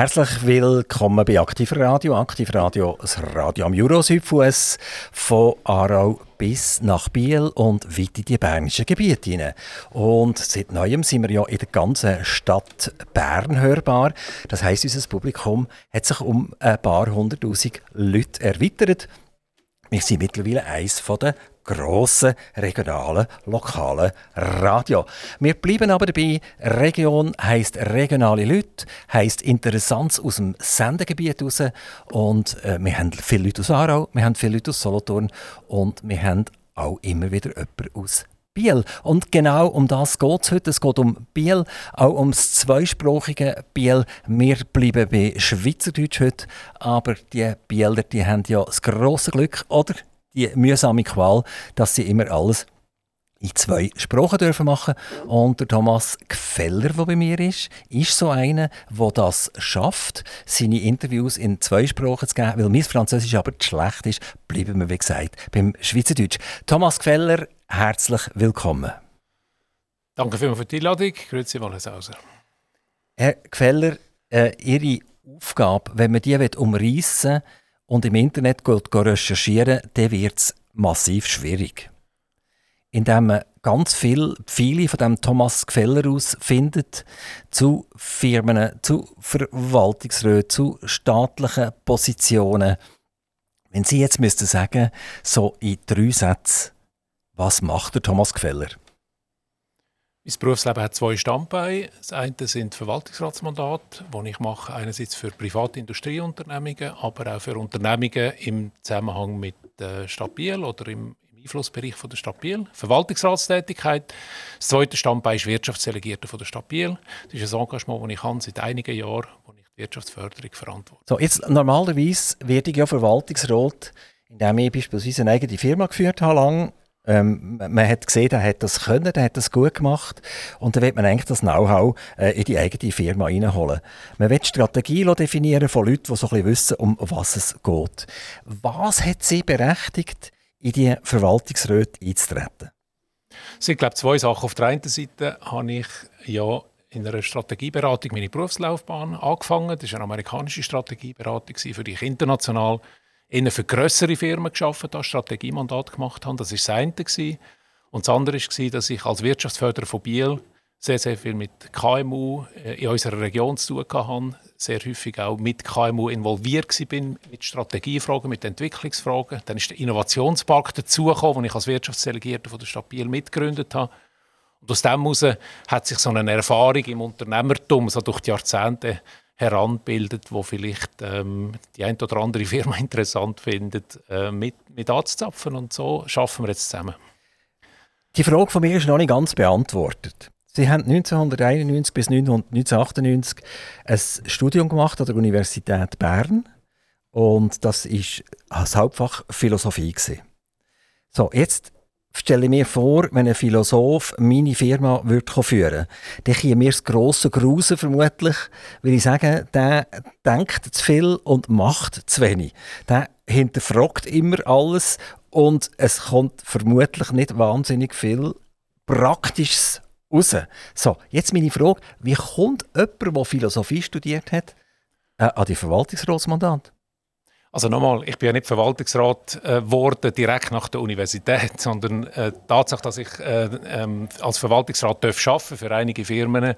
Herzlich willkommen bei Aktiv Radio. Aktiv Radio, das Radio am Jura-Südfuss von Aarau bis nach Biel und weit in die bernischen Gebiete hinein. Und seit Neuem sind wir ja in der ganzen Stadt Bern hörbar. Das heisst, unser Publikum hat sich um ein paar hunderttausend Leute erweitert. Wir sind mittlerweile eines der grossen regionalen, lokalen Radio. Wir bleiben aber dabei. Region heisst regionale Leute, heisst Interessanz aus dem Sendegebiet raus. Und äh, wir haben viele Leute aus Aarau, wir haben viele Leute aus Solothurn und wir haben auch immer wieder jemanden aus Biel. Und genau um das geht es heute. Es geht um Biel, auch ums zweisprachige Biel. Wir bleiben bei Schweizerdeutsch heute, aber die Bieler die haben ja das grosse Glück, oder die mühsame Qual, dass sie immer alles in zwei Sprachen dürfen machen und der Thomas Gfeller, der bei mir ist, ist so einer, der das schafft, seine Interviews in zwei Sprachen zu geben, weil mein Französisch aber zu schlecht ist, bleiben wir, wie gesagt, beim Schweizerdeutsch. Thomas Gfeller, herzlich willkommen. Danke vielmals für die Einladung. Grüezi, Wallenshauser. Herr Gfeller, äh, Ihre Aufgabe, wenn man die umreißen will, und im Internet recherchieren, dann wird es massiv schwierig. Indem man ganz viel, viele von dem Thomas Gefeller aus findet zu Firmen, zu Verwaltungsräten, zu staatlichen Positionen. Wenn Sie jetzt müssten sagen, so in drei Sätzen, was macht der Thomas Gefeller? Mein Berufsleben hat zwei Standbeine. Das eine sind Verwaltungsratsmandate, die ich mache, einerseits für private Industrieunternehmungen, aber auch für Unternehmungen im Zusammenhang mit der Stadt Biel oder im, im Einflussbereich von der Stadt Biel. Verwaltungsratstätigkeit. Das zweite Standbein ist Wirtschaftsdelegierte von der Stadt Biel. Das ist ein Engagement, das ich habe seit einigen Jahren, wo ich die Wirtschaftsförderung verantworte. So, jetzt normalerweise werde ich ja Verwaltungsrat, indem ich beispielsweise eine eigene Firma geführt habe, lang ähm, man hat gesehen, er hat das können, er hat das gut gemacht und dann wird man eigentlich das Know-how äh, in die eigene Firma reinholen. Man will Strategie definieren von Leuten, die so ein bisschen wissen, um was es geht. Was hat sie berechtigt, in die Verwaltungsräte einzutreten? Es sind, glaube ich, zwei Sachen. Auf der einen Seite habe ich ja in einer Strategieberatung meine Berufslaufbahn angefangen. Das war eine amerikanische Strategieberatung, für die ich international eher für größere Firmen geschafft habe, Strategiemandat gemacht habe. Das war das eine. Und das andere war, dass ich als Wirtschaftsförderer von Biel sehr, sehr viel mit KMU äh, in unserer Region zu tun hatte, sehr häufig auch mit KMU involviert bin, mit Strategiefragen, mit Entwicklungsfragen. Dann ist der Innovationspark dazugekommen, den ich als Wirtschaftsdelegierter der Stadt Biel mitgegründet habe. Und aus dem heraus hat sich so eine Erfahrung im Unternehmertum so durch die Jahrzehnte heranbildet, wo vielleicht ähm, die ein oder andere Firma interessant findet, äh, mit, mit anzuzapfen. Und so schaffen wir jetzt zusammen. Die Frage von mir ist noch nicht ganz beantwortet. Sie haben 1991 bis 1998 ein Studium gemacht an der Universität Bern und das ist das Hauptfach Philosophie. So, jetzt stelle mir vor, wenn ein Philosoph meine Firma würde führen dann käme mir das grosse Grusen vermutlich, weil ich sage, der denkt zu viel und macht zu wenig. Der hinterfragt immer alles und es kommt vermutlich nicht wahnsinnig viel Praktisches raus. So, jetzt meine Frage, wie kommt jemand, der Philosophie studiert hat, äh, an die Verwaltungsratsmandat? Also nochmal, ich bin ja nicht Verwaltungsrat geworden äh, direkt nach der Universität, sondern äh, die Tatsache, dass ich äh, ähm, als Verwaltungsrat darf arbeiten für einige Firmen,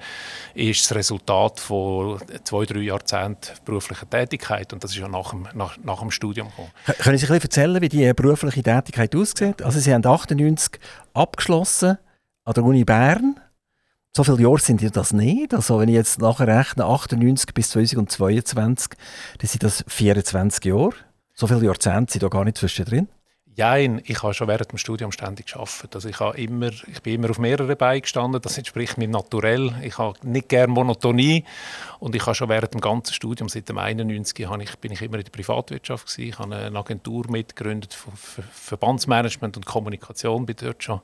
ist das Resultat von zwei, drei Jahrzehnten beruflicher Tätigkeit und das ist ja nach dem, nach, nach dem Studium gekommen. Können Sie ein erzählen, wie die berufliche Tätigkeit aussieht? Also Sie haben 98 abgeschlossen an der Uni Bern so viele Jahre sind ja das nicht. Also wenn ich jetzt nachher rechne, 98 bis 2022, dann sind das 24 Jahre. So viele Jahrzehnte sind da gar nicht zwischendrin. Nein, ich habe schon während dem Studium ständig gearbeitet. Also ich, habe immer, ich bin immer auf mehreren Beinen gestanden. Das entspricht mir naturell. Ich habe nicht gerne Monotonie. Und ich habe schon während dem ganzen Studium, seit dem 91, habe ich, bin ich immer in der Privatwirtschaft gewesen. Ich habe eine Agentur mitgegründet für Verbandsmanagement und Kommunikation. Bin dort schon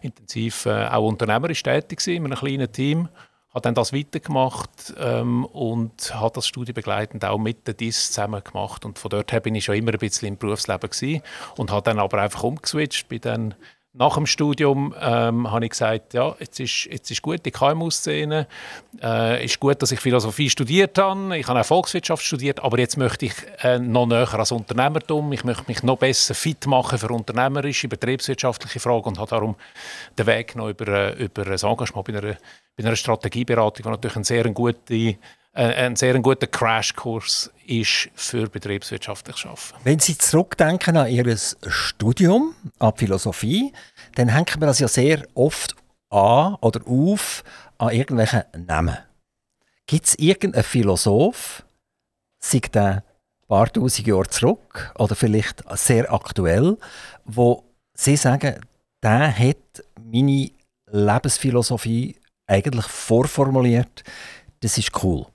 intensiv äh, auch unternehmerisch tätig gewesen, in einem kleinen Team habe dann das weitergemacht ähm, und habe das studienbegleitend auch mit der DIS zusammen gemacht. Und von dort her bin ich schon immer ein bisschen im Berufsleben gewesen und habe dann aber einfach umgeswitcht, bin dann nach dem Studium ähm, habe ich gesagt, ja, jetzt ist, jetzt ist gut die KMU-Szene, äh, ist gut, dass ich Philosophie studiert habe, ich habe auch Volkswirtschaft studiert, aber jetzt möchte ich äh, noch näher als Unternehmertum, ich möchte mich noch besser fit machen für unternehmerische, betriebswirtschaftliche Fragen und habe darum den Weg noch über, äh, über ein Engagement bei einer, bei einer Strategieberatung, die natürlich eine sehr gute ein sehr guter Crashkurs ist für betriebswirtschaftliches Arbeiten. Wenn Sie zurückdenken an Ihr Studium, an Philosophie, dann hängt man das ja sehr oft an oder auf an irgendwelchen Namen. Gibt es irgendeinen Philosoph, sei ein paar tausend Jahre zurück oder vielleicht sehr aktuell, wo Sie sagen, der hat meine Lebensphilosophie eigentlich vorformuliert, das ist cool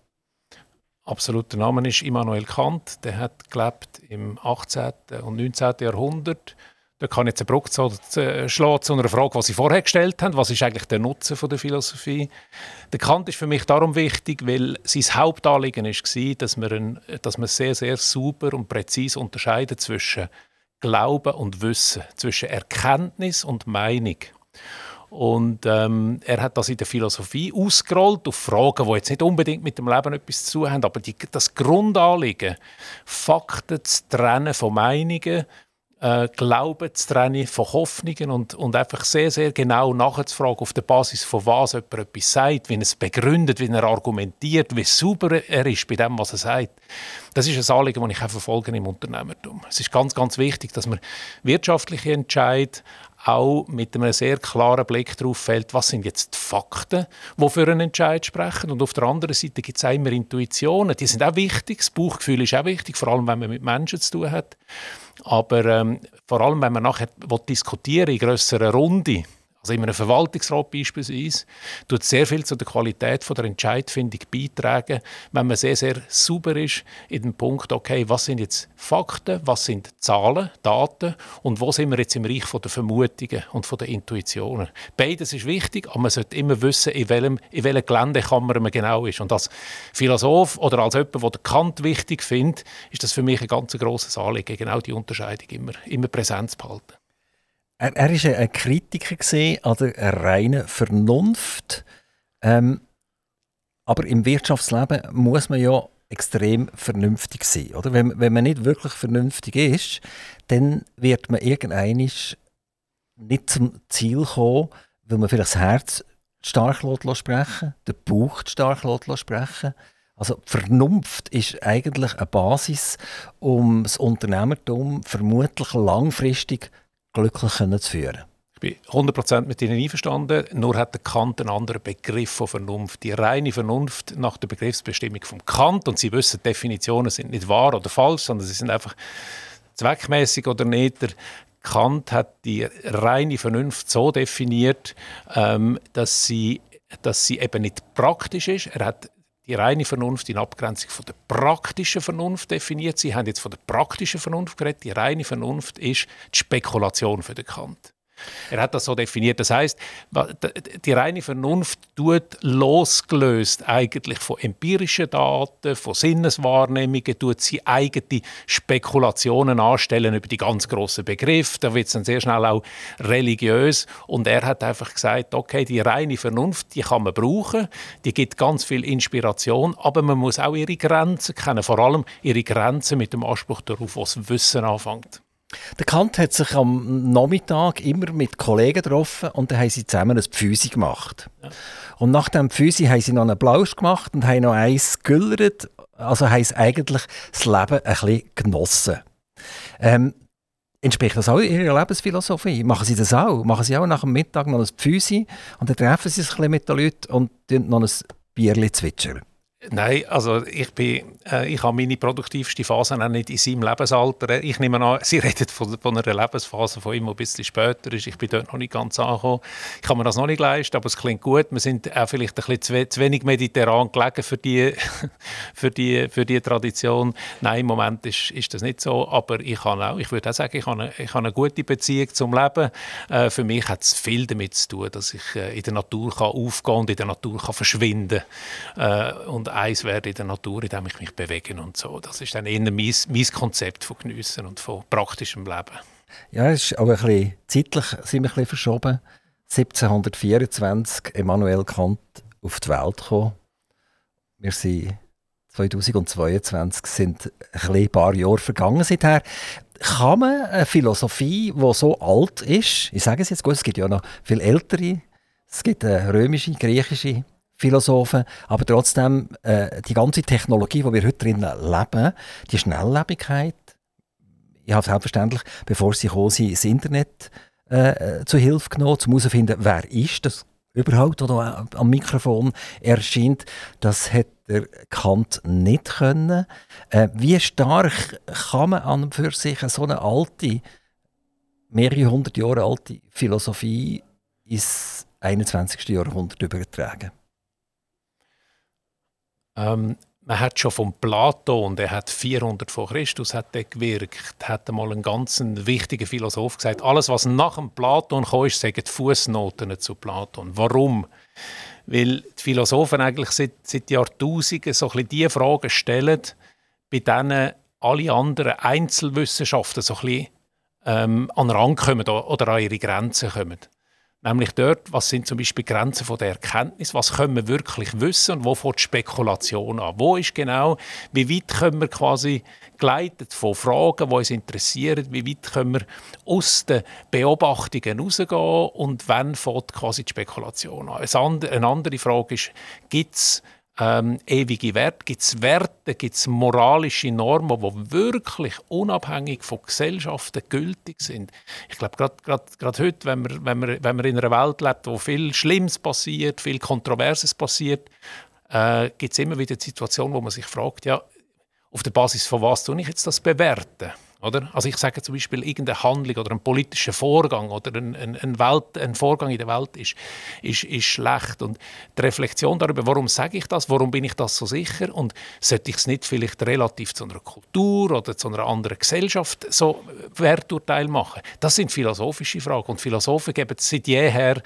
absoluter Name ist Immanuel Kant. Der hat gelebt im 18. und 19. Jahrhundert. Da kann ich jetzt eine Brücke schlagen zu einer Frage, die Sie vorher gestellt haben. Was ist eigentlich der Nutzen von der Philosophie? Der Kant ist für mich darum wichtig, weil sein Hauptanliegen war, dass man, ein, dass man sehr, sehr sauber und präzise unterscheidet zwischen Glauben und Wissen, zwischen Erkenntnis und Meinung. Und ähm, er hat das in der Philosophie ausgerollt auf Fragen, die jetzt nicht unbedingt mit dem Leben etwas zu tun haben, aber die, das Grundanliegen, Fakten zu trennen von Meinungen, äh, Glauben zu trennen von Hoffnungen und, und einfach sehr, sehr genau nachzufragen, auf der Basis von was jemand etwas sagt, wie er es begründet, wie er argumentiert, wie sauber er ist bei dem, was er sagt. Das ist ein Anliegen, das ich auch verfolge im Unternehmertum. Es ist ganz, ganz wichtig, dass man wirtschaftliche Entscheidungen auch mit einem sehr klaren Blick darauf fällt, was sind jetzt die Fakten, die für einen Entscheid sprechen. Und auf der anderen Seite gibt es immer Intuitionen. Die sind auch wichtig. Das Bauchgefühl ist auch wichtig, vor allem wenn man mit Menschen zu tun hat. Aber ähm, vor allem, wenn man nachher diskutieren in grösserer Runde, also in einem Verwaltungsrat beispielsweise, tut sehr viel zu der Qualität der Entscheidfindung beitragen, wenn man sehr, sehr sauber ist in dem Punkt, okay, was sind jetzt Fakten, was sind Zahlen, Daten und wo sind wir jetzt im Reich der Vermutungen und der Intuitionen. Beides ist wichtig, aber man sollte immer wissen, in welchem, in welcher Geländekammer man genau ist. Und als Philosoph oder als jemand, der Kant wichtig findet, ist das für mich ein ganz grosses Anliegen, genau die Unterscheidung immer, immer präsent zu behalten. Er, er ist ein Kritiker an der reinen Vernunft. Ähm, aber im Wirtschaftsleben muss man ja extrem vernünftig sein. Oder? Wenn, wenn man nicht wirklich vernünftig ist, dann wird man irgendwann nicht zum Ziel kommen, weil man vielleicht das Herz stark sprechen der Bauch stark sprechen also Vernunft ist eigentlich eine Basis, um das Unternehmertum vermutlich langfristig zu glücklich zu führen. Ich bin 100% mit Ihnen einverstanden, nur hat der Kant einen anderen Begriff von Vernunft. Die reine Vernunft nach der Begriffsbestimmung vom Kant, und Sie wissen, Definitionen sind nicht wahr oder falsch, sondern sie sind einfach zweckmäßig oder nicht. Der Kant hat die reine Vernunft so definiert, ähm, dass, sie, dass sie eben nicht praktisch ist. Er hat die reine Vernunft in Abgrenzung von der praktischen Vernunft definiert. Sie haben jetzt von der praktischen Vernunft geredet. Die reine Vernunft ist die Spekulation für den Kant. Er hat das so definiert. Das heißt, die reine Vernunft tut losgelöst eigentlich von empirischen Daten, von Sinneswahrnehmungen, tut sie eigene Spekulationen anstellen über die ganz großen Begriffe. Da wird es dann sehr schnell auch religiös. Und er hat einfach gesagt, okay, die reine Vernunft, die kann man brauchen, die gibt ganz viel Inspiration, aber man muss auch ihre Grenzen kennen, vor allem ihre Grenzen mit dem Anspruch darauf, was Wissen anfängt. Der Kant hat sich am Nachmittag immer mit Kollegen getroffen und dann haben sie zusammen ein Pfüsi gemacht. Ja. Und nach dem Pfüsi haben sie noch einen Blausch gemacht und haben noch eins gegüllert. Also haben sie eigentlich das Leben ein bisschen genossen. Ähm, entspricht das auch Ihrer Lebensphilosophie? Machen Sie das auch? Machen Sie auch nach dem Mittag noch ein Pfüsi und dann treffen Sie sich ein bisschen mit den Leuten und noch ein Bierchen zwitschern? Nein, also ich, bin, äh, ich habe meine produktivste Phase auch nicht in seinem Lebensalter. Ich nehme an, Sie reden von, von einer Lebensphase, die immer ein bisschen später ist. Ich bin dort noch nicht ganz angekommen. Ich kann mir das noch nicht leisten, aber es klingt gut. Wir sind auch vielleicht ein bisschen zu, wenig mediterran gelegen für die, für, die, für die Tradition. Nein, im Moment ist, ist das nicht so, aber ich, kann auch, ich würde auch sagen, ich habe eine, ich habe eine gute Beziehung zum Leben. Äh, für mich hat es viel damit zu tun, dass ich äh, in der Natur kann aufgehen und in der Natur kann verschwinden kann. Äh, und eins werde in der Natur, indem ich mich bewege und so. Das ist dann eher mein, mein Konzept von Geniessen und von praktischem Leben. Ja, es ist auch ein bisschen, zeitlich sind wir ein bisschen verschoben. 1724 Immanuel Kant auf die Welt gekommen. Wir sind 2022 sind ein paar Jahre vergangen seither. Kann man eine Philosophie, die so alt ist, ich sage es jetzt gut, es gibt ja noch viel ältere, es gibt römische, griechische Philosophen, aber trotzdem äh, die ganze Technologie, die wir heute drin leben, die Schnelllebigkeit, ich habe selbstverständlich, bevor sie gekommen sind, das Internet äh, äh zu Hilfe genommen, um herauszufinden, wer ist das überhaupt, der am Mikrofon erscheint. Das hat der Kant nicht können. Äh, wie stark kann man an für sich so eine alte, mehrere hundert Jahre alte Philosophie ins 21. Jahrhundert übertragen? Ähm, man hat schon von Platon, der hat 400 vor Christus hat der gewirkt, hat einmal einen ganz wichtigen Philosoph gesagt, alles was nach dem Platon kam, ist, sagen die Fußnoten zu Platon. Warum? Weil die Philosophen eigentlich seit, seit Jahrtausenden so ein bisschen die Fragen stellen, bei denen alle anderen Einzelwissenschaften so ein bisschen ähm, an den Rang kommen oder an ihre Grenzen kommen. Nämlich dort, was sind zum Beispiel Grenzen von der Erkenntnis, was können wir wirklich wissen und wo fängt die Spekulation an? Wo ist genau, wie weit können wir quasi geleitet von Fragen, die uns interessieren, wie weit können wir aus den Beobachtungen rausgehen und wann fängt quasi die Spekulation an? Eine andere Frage ist, gibt es ähm, ewige Werte? Gibt es Werte, gibt es moralische Normen, die wirklich unabhängig von Gesellschaften gültig sind? Ich glaube, gerade heute, wenn man, wenn, man, wenn man in einer Welt lebt, wo viel Schlimmes passiert, viel Kontroverses passiert, äh, gibt es immer wieder Situationen, wo man sich fragt, ja, auf der Basis von was tue ich jetzt das bewerten? Oder? Also ich sage zum Beispiel, irgendeine Handlung oder ein politischer Vorgang oder ein, ein, ein, Welt, ein Vorgang in der Welt ist, ist, ist schlecht. Und die Reflexion darüber, warum sage ich das, warum bin ich das so sicher und sollte ich es nicht vielleicht relativ zu einer Kultur oder zu einer anderen Gesellschaft so Werturteil machen, das sind philosophische Fragen. Und Philosophen geben seit jeher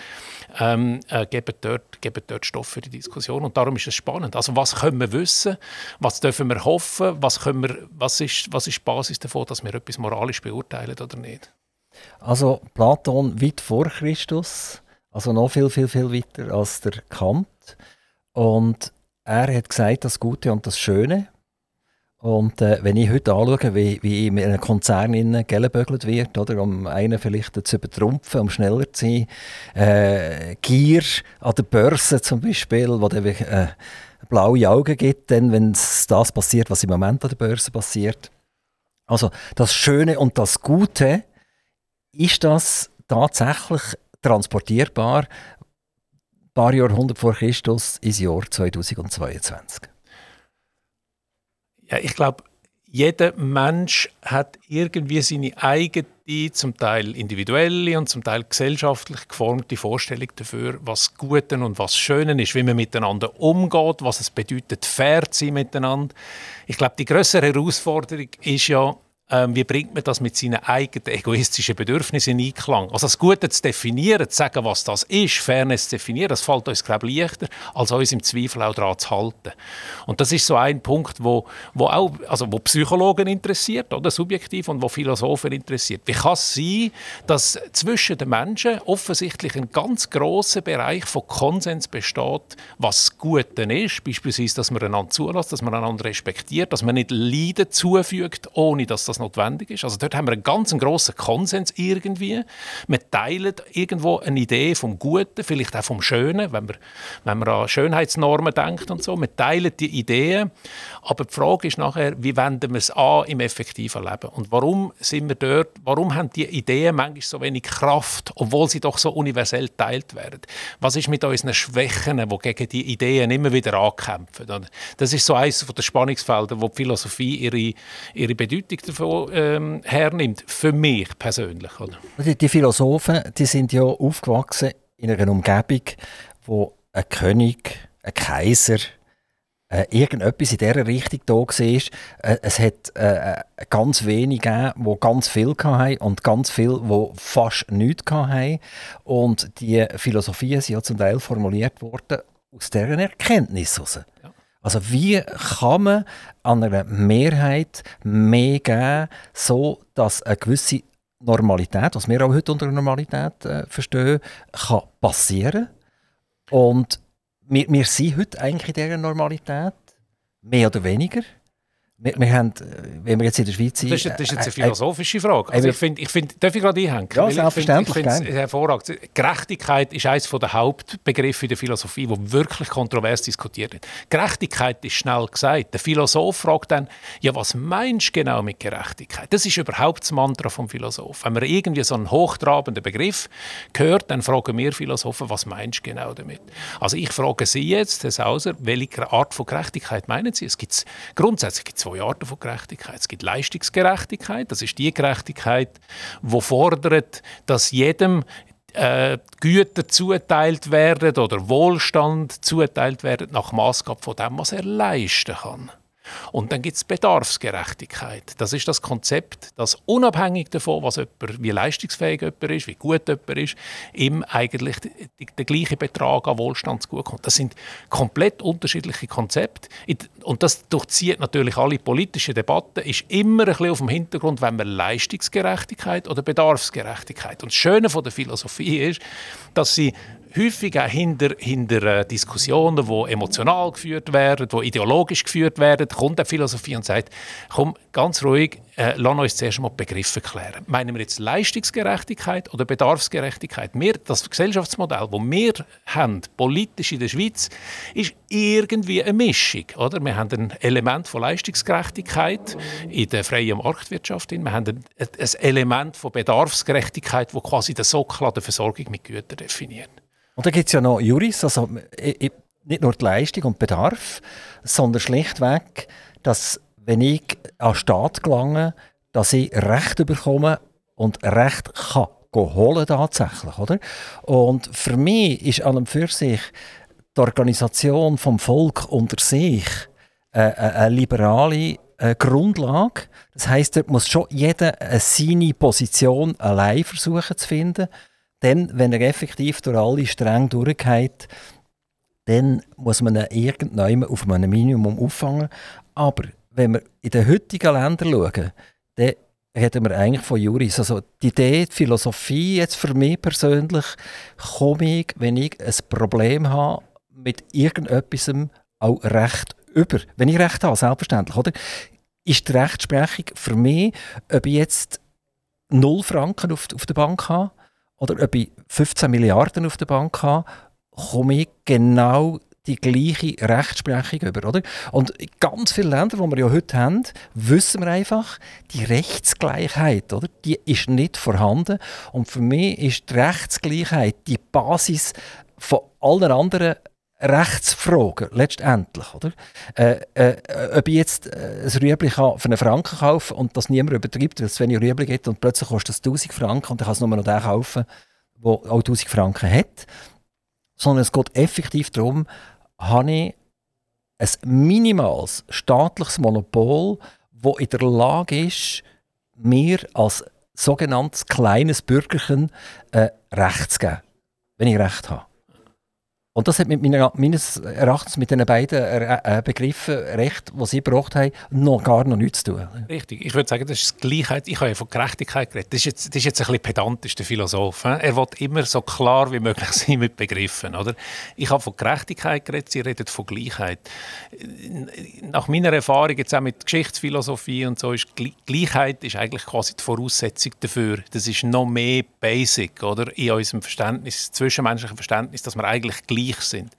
ähm, äh, geben dort, geben dort Stoff für die Diskussion. Und darum ist es spannend. Also was können wir wissen, was dürfen wir hoffen, was, können wir, was, ist, was ist die Basis davon, dass wir wir etwas moralisch beurteilen oder nicht. Also Platon weit vor Christus, also noch viel, viel, viel weiter als der Kant. Und er hat gesagt, das Gute und das Schöne. Und äh, wenn ich heute anschaue, wie, wie in einem Konzern gelbögelt wird, oder, um einen vielleicht zu übertrumpfen, um schneller zu sein, äh, Gier an der Börse zum Beispiel, wo dann äh, blaue Augen gibt, wenn das passiert, was im Moment an der Börse passiert. Also das Schöne und das Gute, ist das tatsächlich transportierbar ein paar Jahrhunderte vor Christus ins Jahr 2022? Ja, ich glaube, jeder Mensch hat irgendwie seine eigene, zum Teil individuelle und zum Teil gesellschaftlich geformte Vorstellung dafür, was Gute und was Schöne ist, wie man miteinander umgeht, was es bedeutet, fair zu sein miteinander. Ich glaube, die größere Herausforderung ist ja, ähm, wie bringt man das mit seinen eigenen egoistischen Bedürfnissen in Einklang? Also das Gute zu definieren, zu sagen, was das ist, Fairness zu definieren, das fällt uns, glaube ich, leichter, als uns im Zweifel auch daran zu halten. Und das ist so ein Punkt, wo, wo auch also wo Psychologen interessiert, oder subjektiv, und wo Philosophen interessiert. Wie kann es sein, dass zwischen den Menschen offensichtlich ein ganz großer Bereich von Konsens besteht, was Gute ist, beispielsweise, dass man einander zulässt, dass man einander respektiert, dass man nicht Leiden zufügt, ohne dass das notwendig ist. Also dort haben wir einen ganz grossen Konsens irgendwie. Wir teilen irgendwo eine Idee vom Guten, vielleicht auch vom Schönen, wenn man, wenn man an Schönheitsnormen denkt und so. Wir teilen die Ideen, aber die Frage ist nachher, wie wenden wir es an im effektiven Leben? Und warum sind wir dort, warum haben die Ideen manchmal so wenig Kraft, obwohl sie doch so universell teilt werden? Was ist mit unseren Schwächen, die gegen die Ideen immer wieder ankämpfen? Das ist so eines der Spannungsfelder, wo die Philosophie ihre, ihre Bedeutung davon ähm, hernimmt, für mich persönlich. Oder? Die, die, Philosophen die sind ja aufgewachsen in einer Umgebung, wo ein König, ein Kaiser, äh, irgendetwas in dieser Richtung da war. Äh, es hat äh, äh ganz wenige gegeben, die ganz viel hatten und ganz viele, die fast nichts hatten. Und die Philosophien sind ja zum Teil formuliert worden aus deren Erkenntnis heraus. Also wie kann man an einer Mehrheit mehr geben, so dass eine gewisse Normalität, was wir auch heute unter Normalität äh, verstehen, kann passieren. Und wir, wir sind heute eigentlich in dieser Normalität, mehr oder weniger. Wir, wir haben, äh, wenn wir jetzt in der Schweiz sind... Das ist, das ist jetzt eine äh, philosophische Frage. Also ich finde, ich find, darf ich gerade einhängen? Ja, selbstverständlich. Ich finde es hervorragend. Gerechtigkeit ist eines der Hauptbegriffe in der Philosophie, wo wirklich kontrovers diskutiert wird. Gerechtigkeit ist schnell gesagt. Der Philosoph fragt dann, ja, was meinst du genau mit Gerechtigkeit? Das ist überhaupt das Mantra vom Philosoph. Wenn man irgendwie so einen hochtrabenden Begriff hört, dann fragen wir Philosophen, was meinst du genau damit? Also ich frage Sie jetzt, Herr Sauser, welche Art von Gerechtigkeit meinen Sie? Es gibt grundsätzlich gibt's zwei Arten von Gerechtigkeit. Es gibt Leistungsgerechtigkeit, das ist die Gerechtigkeit, die fordert, dass jedem äh, Güter zuteilt werden oder Wohlstand zuteilt werden nach Maßgabe von dem, was er leisten kann. Und dann gibt es Bedarfsgerechtigkeit. Das ist das Konzept, das unabhängig davon, was jemand, wie leistungsfähig jemand ist, wie gut jemand ist, ihm eigentlich der gleiche Betrag an Wohlstand zugutekommt. Das sind komplett unterschiedliche Konzepte. Und das durchzieht natürlich alle politischen Debatten, ist immer ein bisschen auf dem Hintergrund, wenn man Leistungsgerechtigkeit oder Bedarfsgerechtigkeit. Und das Schöne von der Philosophie ist, dass sie häufig auch hinter, hinter äh, Diskussionen, die emotional geführt werden, die ideologisch geführt werden, kommt die Philosophie und sagt, komm, ganz ruhig, äh, lass uns zuerst mal Begriffe klären. Meinen wir jetzt Leistungsgerechtigkeit oder Bedarfsgerechtigkeit? Wir, das Gesellschaftsmodell, das wir haben, politisch in der Schweiz, ist irgendwie eine Mischung. Oder? Wir haben ein Element von Leistungsgerechtigkeit in der freien Marktwirtschaft. Wir haben ein, Element von Bedarfsgerechtigkeit, das quasi den Sockel der Versorgung mit Gütern definiert. Und da gibt es ja noch Juris, also nicht nur die Leistung und Bedarf, sondern schlichtweg, dass wenn ich an den Staat gelange, dass ich Recht bekomme und Recht kann holen tatsächlich, oder? Und für mich ist an und für sich die Organisation vom Volk unter sich äh, eine liberale äh, Grundlage. Das heißt, dort muss schon jeder äh, seine Position allein versuchen zu finden. Dann, wenn er effektiv durch alle streng durchgeht, dann muss man ihn irgendwann auf einem Minimum auffangen. Aber wenn wir in den heutigen Ländern schauen, dann reden wir eigentlich von Juris. Also die Idee, die Philosophie jetzt für mich persönlich, komme ich, wenn ich ein Problem habe, mit irgendetwas auch Recht über. Wenn ich Recht habe, selbstverständlich, oder? Ist die Rechtsprechung für mich, ob ich jetzt 0 Franken auf, auf der Bank habe oder ob ich 15 Milliarden auf der Bank habe, komme ich genau die gleiche Rechtsprechung über, oder? Und in ganz vielen Ländern, die wir ja heute haben, wissen wir einfach, die Rechtsgleichheit, oder? Die ist nicht vorhanden. Und für mich ist die Rechtsgleichheit die Basis von allen anderen Rechtsfragen, letztendlich. Oder? Äh, äh, ob ich jetzt äh, ein Rüebli für einen Franken kaufen und das niemand übertreibt, weil es wenig Rüebli gibt und plötzlich kostet es 1000 Franken und dann kann es nur noch den kaufen, der auch 1000 Franken hat. Sondern es geht effektiv darum, habe ich ein minimales staatliches Monopol, das in der Lage ist, mir als sogenanntes kleines Bürgerchen äh, Recht zu geben, wenn ich Recht habe. Und das hat mit meiner, meines Erachtens mit den beiden äh, Begriffen Recht, die sie gebracht haben, noch gar noch nichts zu tun. Richtig. Ich würde sagen, das ist Gleichheit. Ich habe ja von Gerechtigkeit geredet. Das ist jetzt, das ist jetzt ein bisschen pedantisch, der Philosoph. Er will immer so klar wie möglich sein mit Begriffen. Oder? Ich habe von Gerechtigkeit geredet, sie redet von Gleichheit. Nach meiner Erfahrung jetzt auch mit Geschichtsphilosophie und so ist Gleichheit ist eigentlich quasi die Voraussetzung dafür. Das ist noch mehr Basic oder? in unserem Verständnis, zwischenmenschlichen Verständnis, dass wir eigentlich gleich gleich sind.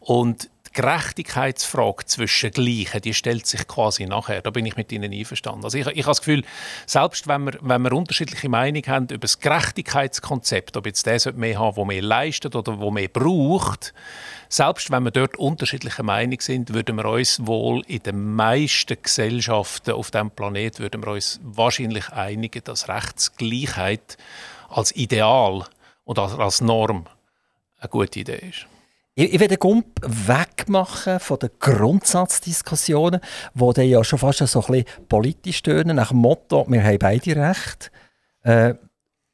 Und die Gerechtigkeitsfrage zwischen Gleichen, die stellt sich quasi nachher. Da bin ich mit Ihnen einverstanden. Also ich, ich habe das Gefühl, selbst wenn wir, wenn wir unterschiedliche Meinungen haben über das Gerechtigkeitskonzept, ob jetzt der mehr haben, der mehr leistet oder der mehr braucht, selbst wenn wir dort unterschiedliche Meinung sind, würden wir uns wohl in den meisten Gesellschaften auf dem Planet würden wir uns wahrscheinlich einigen, dass Rechtsgleichheit als Ideal und als Norm eine gute Idee ist. Ich, ich will den Gump wegmachen von den Grundsatzdiskussionen, die dann ja schon fast so ein bisschen politisch tönen, nach dem Motto, wir haben beide Recht. Äh,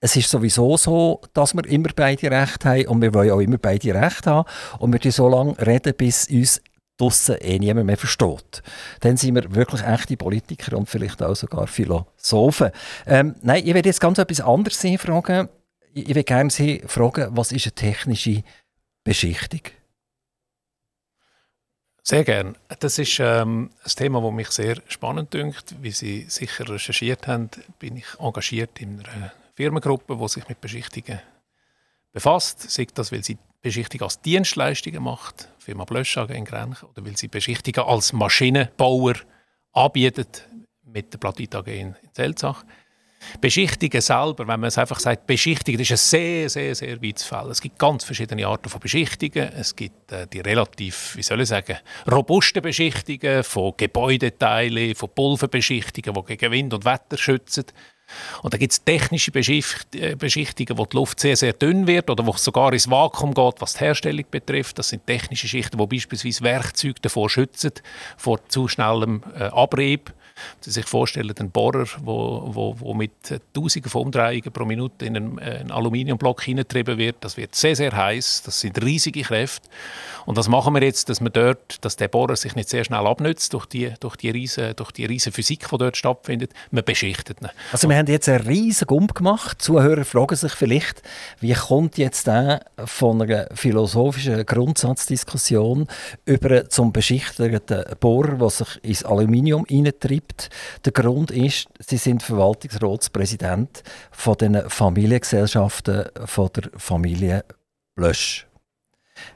es ist sowieso so, dass wir immer beide Recht haben und wir wollen auch immer beide Recht haben. Und wir reden so lange reden, bis uns draussen eh niemand mehr versteht. Dann sind wir wirklich echte Politiker und vielleicht auch sogar Philosophen. Ähm, nein, ich werde jetzt ganz etwas anderes fragen. Ich würde gerne Sie fragen, was ist eine technische Beschichtung? Sehr gern. Das ist ähm, ein Thema, das mich sehr spannend dünkt. Wie Sie sicher recherchiert haben, bin ich engagiert in einer Firmengruppe, die sich mit Beschichtungen befasst. Sei das, weil sie Beschichtung als Dienstleistungen macht, Firma Blösch AG in Grenchen, oder weil sie Beschichtungen als Maschinenbauer anbietet mit der Platit AG in, in. Beschichtigen selber, wenn man es einfach sagt, Beschichtigen, das ist ein sehr, sehr, sehr weites Feld. Es gibt ganz verschiedene Arten von Beschichtungen. Es gibt äh, die relativ, wie soll ich sagen, robusten Beschichtungen von Gebäudeteilen, von Pulverbeschichtungen, die gegen Wind und Wetter schützen. Und da gibt es technische äh, Beschichtungen, wo die Luft sehr, sehr dünn wird oder wo es sogar ins Vakuum geht, was die Herstellung betrifft. Das sind technische Schichten, die beispielsweise Werkzeuge davor schützen, vor zu schnellem äh, Abrieb. Sie sich vorstellen, ein Bohrer, wo, wo, wo mit Tausenden von Umdrehungen pro Minute in einen, äh, einen Aluminiumblock hineingetrieben wird, das wird sehr, sehr heiß. Das sind riesige Kräfte. Und was machen wir jetzt, dass man dort, dass der Bohrer sich nicht sehr schnell abnützt durch die, durch die riesen, durch die riesen Physik, die dort stattfindet. Man beschichtet ihn. Also wir haben jetzt einen riesen Gump gemacht. Zuhörer fragen sich vielleicht, wie kommt jetzt der von einer philosophischen Grundsatzdiskussion über zum beschichteten Bohrer, der sich ins Aluminium hineintreibt. Der Grund ist, sie sind Verwaltungsratspräsident von den Familiengesellschaften von der Familie Blösch.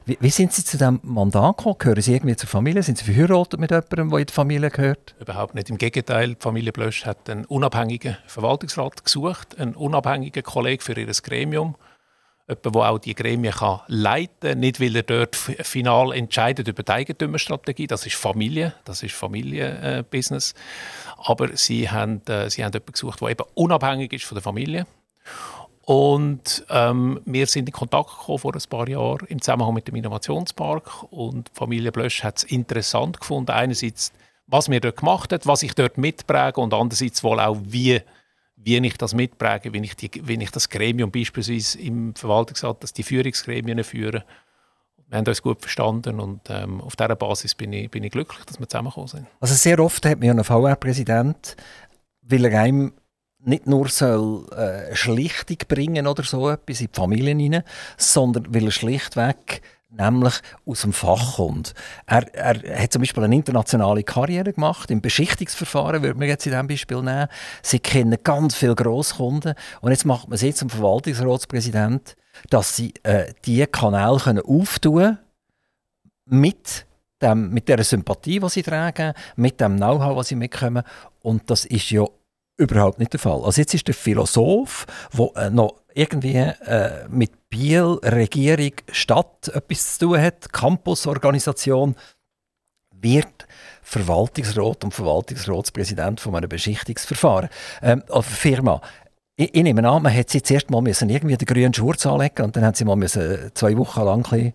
Wie, wie, sind Sie zu diesem Mandat gekommen? Gehören Sie irgendwie zur Familie? Sind Sie verheiratet mit jemandem, der in die Familie gehört? Überhaupt nicht. Im Gegenteil, die Familie Blösch hat einen unabhängigen Verwaltungsrat gesucht, einen unabhängigen Kollegen für ihr Gremium. Jemand, der auch die Gremien kann leiten kann, nicht weil er dort final entscheidet über die Eigentümerstrategie. Das ist Familie, das ist Familienbusiness. Äh, Aber sie haben, äh, sie haben jemanden gesucht, der eben unabhängig ist von der Familie. Und ähm, wir sind in Kontakt gekommen vor ein paar Jahren im Zusammenhang mit dem Innovationspark und Familie Blösch hat es interessant gefunden, einerseits, was wir dort gemacht haben, was ich dort mitpräge und andererseits wohl auch, wie, wie ich das mitpräge, wie ich, die, wie ich das Gremium beispielsweise im Verwaltungsrat, dass die Führungsgremien führen. Wir haben uns gut verstanden und ähm, auf dieser Basis bin ich, bin ich glücklich, dass wir zusammengekommen sind. Also sehr oft hat man einen VR-Präsident, weil er einem nicht nur soll äh, Schlichtung bringen oder so etwas in die Familien hinein, sondern weil er schlichtweg nämlich aus dem Fach kommt. Er, er hat zum Beispiel eine internationale Karriere gemacht, im Beschichtungsverfahren würde man jetzt in diesem Beispiel nehmen. Sie kennen ganz viele Grosskunden und jetzt macht man sie zum Verwaltungsratspräsident, dass sie äh, diese Kanäle können auftun mit dem, mit der Sympathie, die sie tragen, mit dem Know-how, was sie mitkommen. Und das ist ja überhaupt nicht der Fall. Also jetzt ist der Philosoph, der äh, noch irgendwie äh, mit Biel, Regierung, Stadt etwas zu tun hat, Campusorganisation, wird Verwaltungsrat und Verwaltungsratspräsident von einem Beschichtungsverfahren. Ähm, Firma. Ich, ich, nehme an, man hätte sie zuerst mal müssen irgendwie den grünen Schurz anlegen und dann haben sie mal müssen zwei Wochen lang ein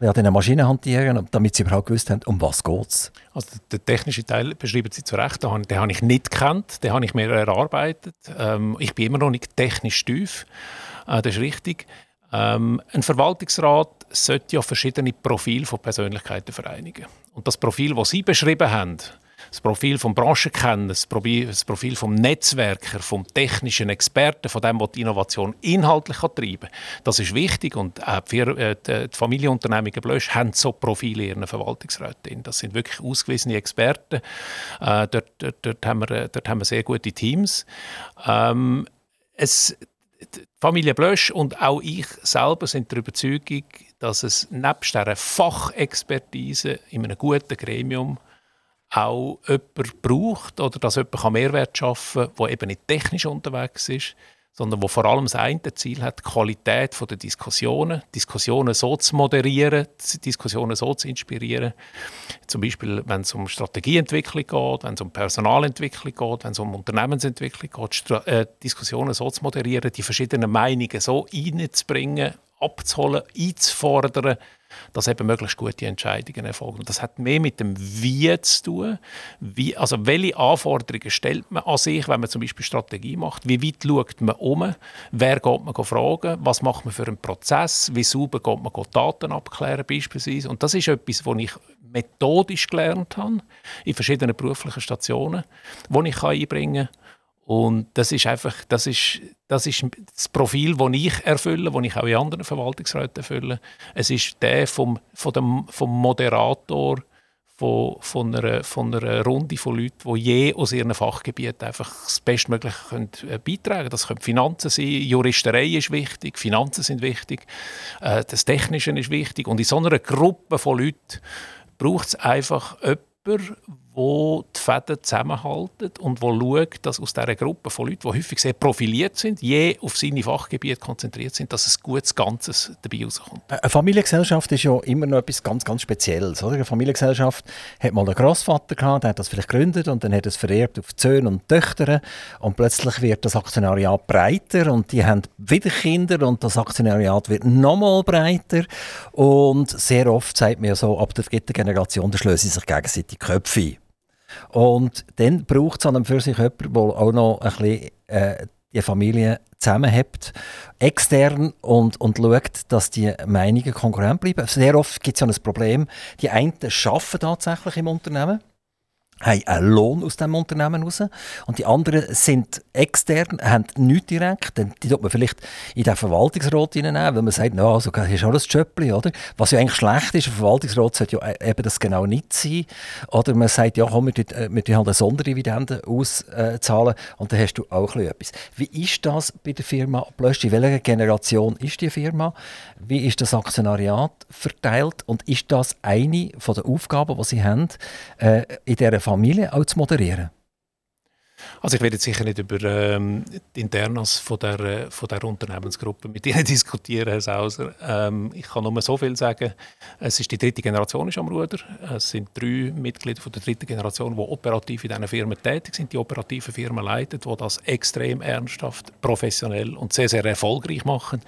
ja, diese Maschine hantieren, damit sie überhaupt gewusst haben, um was geht. Also den technischen Teil beschreiben Sie zu Recht, den, den habe ich nicht gekannt, den habe ich mir erarbeitet. Ähm, ich bin immer noch nicht technisch tief, äh, das ist richtig. Ähm, ein Verwaltungsrat sollte ja verschiedene Profile von Persönlichkeiten vereinigen. Und das Profil, das Sie beschrieben haben, das Profil vom Branchenkenner, das Profil vom Netzwerker, vom technischen Experten, von dem, der die Innovation inhaltlich treiben kann. Das ist wichtig und auch die, äh, die Familienunternehmungen Blösch haben so Profile in ihren. Das sind wirklich ausgewiesene Experten. Äh, dort, dort, dort, haben wir, dort haben wir sehr gute Teams. Ähm, es, die Familie Blösch und auch ich selber sind der Überzeugung, dass es nebst dieser Fachexpertise in einem guten Gremium auch jemand braucht oder dass jemand Mehrwert schaffen kann, der eben nicht technisch unterwegs ist, sondern wo vor allem das eine Ziel hat, die Qualität der Diskussionen, Diskussionen so zu moderieren, Diskussionen so zu inspirieren. Zum Beispiel, wenn es um Strategieentwicklung geht, wenn es um Personalentwicklung geht, wenn es um Unternehmensentwicklung geht, äh, Diskussionen so zu moderieren, die verschiedenen Meinungen so einzubringen, abzuholen, einzufordern, dass eben möglichst gute Entscheidungen erfolgen. Das hat mehr mit dem Wie zu tun. Wie, also welche Anforderungen stellt man an sich, wenn man zum Beispiel Strategie macht? Wie weit schaut man um? Wer geht man fragen? Was macht man für einen Prozess? Wie sauber geht man Daten abklären beispielsweise? Und das ist etwas, wo ich methodisch gelernt habe, in verschiedenen beruflichen Stationen, die ich einbringen kann. Und das ist einfach, das ist, das ist das Profil, das ich erfülle, das ich auch in anderen Verwaltungsräten erfülle. Es ist der vom, von dem, vom Moderator von, von, einer, von einer Runde von Leuten, die je aus ihrem Fachgebiet einfach das Bestmögliche können, äh, beitragen können. Das können Finanzen sein, Juristerei ist wichtig, Finanzen sind wichtig, äh, das Technische ist wichtig. Und in so einer Gruppe von Leuten braucht es einfach jemanden, wo die Fäden zusammenhalten und wo schaut, dass aus dieser Gruppe von Leuten, die häufig sehr profiliert sind, je auf seine Fachgebiete konzentriert sind, dass ein gutes Ganzes dabei rauskommt. Eine Familiengesellschaft ist ja immer noch etwas ganz, ganz Spezielles. Oder? Eine Familiengesellschaft hat mal einen Großvater gehabt, der hat das vielleicht gegründet und dann hat es vererbt auf Söhne und Töchter und plötzlich wird das Aktionariat breiter und die haben wieder Kinder und das Aktionariat wird nochmal breiter und sehr oft sagt man ja so, ab der dritten Generation, da schlösen sich gegenseitig Köpfe ein. Und dann braucht es an für sich jemanden, der auch noch ein bisschen äh, die Familie zusammenhält, extern und, und schaut, dass die Meinungen konkurrent bleiben. Sehr oft gibt es ja ein Problem, die einen arbeiten tatsächlich im Unternehmen, haben einen Lohn aus diesem Unternehmen raus. Und die anderen sind extern, haben nichts direkt. Dann, die tut man vielleicht in den Verwaltungsrat hineinnehmen, weil man sagt, no, also, das ist alles Jöppli, oder? Was ja eigentlich schlecht ist, ein Verwaltungsrat sollte ja e-, eben das genau nicht sein. Oder man sagt, ja komm, wir tun, äh, halt eine Sonderdividende auszahlen und dann hast du auch etwas. Wie ist das bei der Firma Blösch? In welcher Generation ist die Firma? Wie ist das Aktionariat verteilt? Und ist das eine den Aufgaben, die sie haben, äh, in dieser Familie auch zu moderieren? Also ich werde jetzt sicher nicht über ähm, die Internas von der, von der Unternehmensgruppe mit Ihnen diskutieren, Herr Sauser. Ähm, ich kann nur so viel sagen. Es ist die dritte Generation ist am Ruder. Es sind drei Mitglieder von der dritten Generation, die operativ in diesen Firmen tätig sind, die operativen Firmen leiten, die das extrem ernsthaft, professionell und sehr, sehr erfolgreich machen.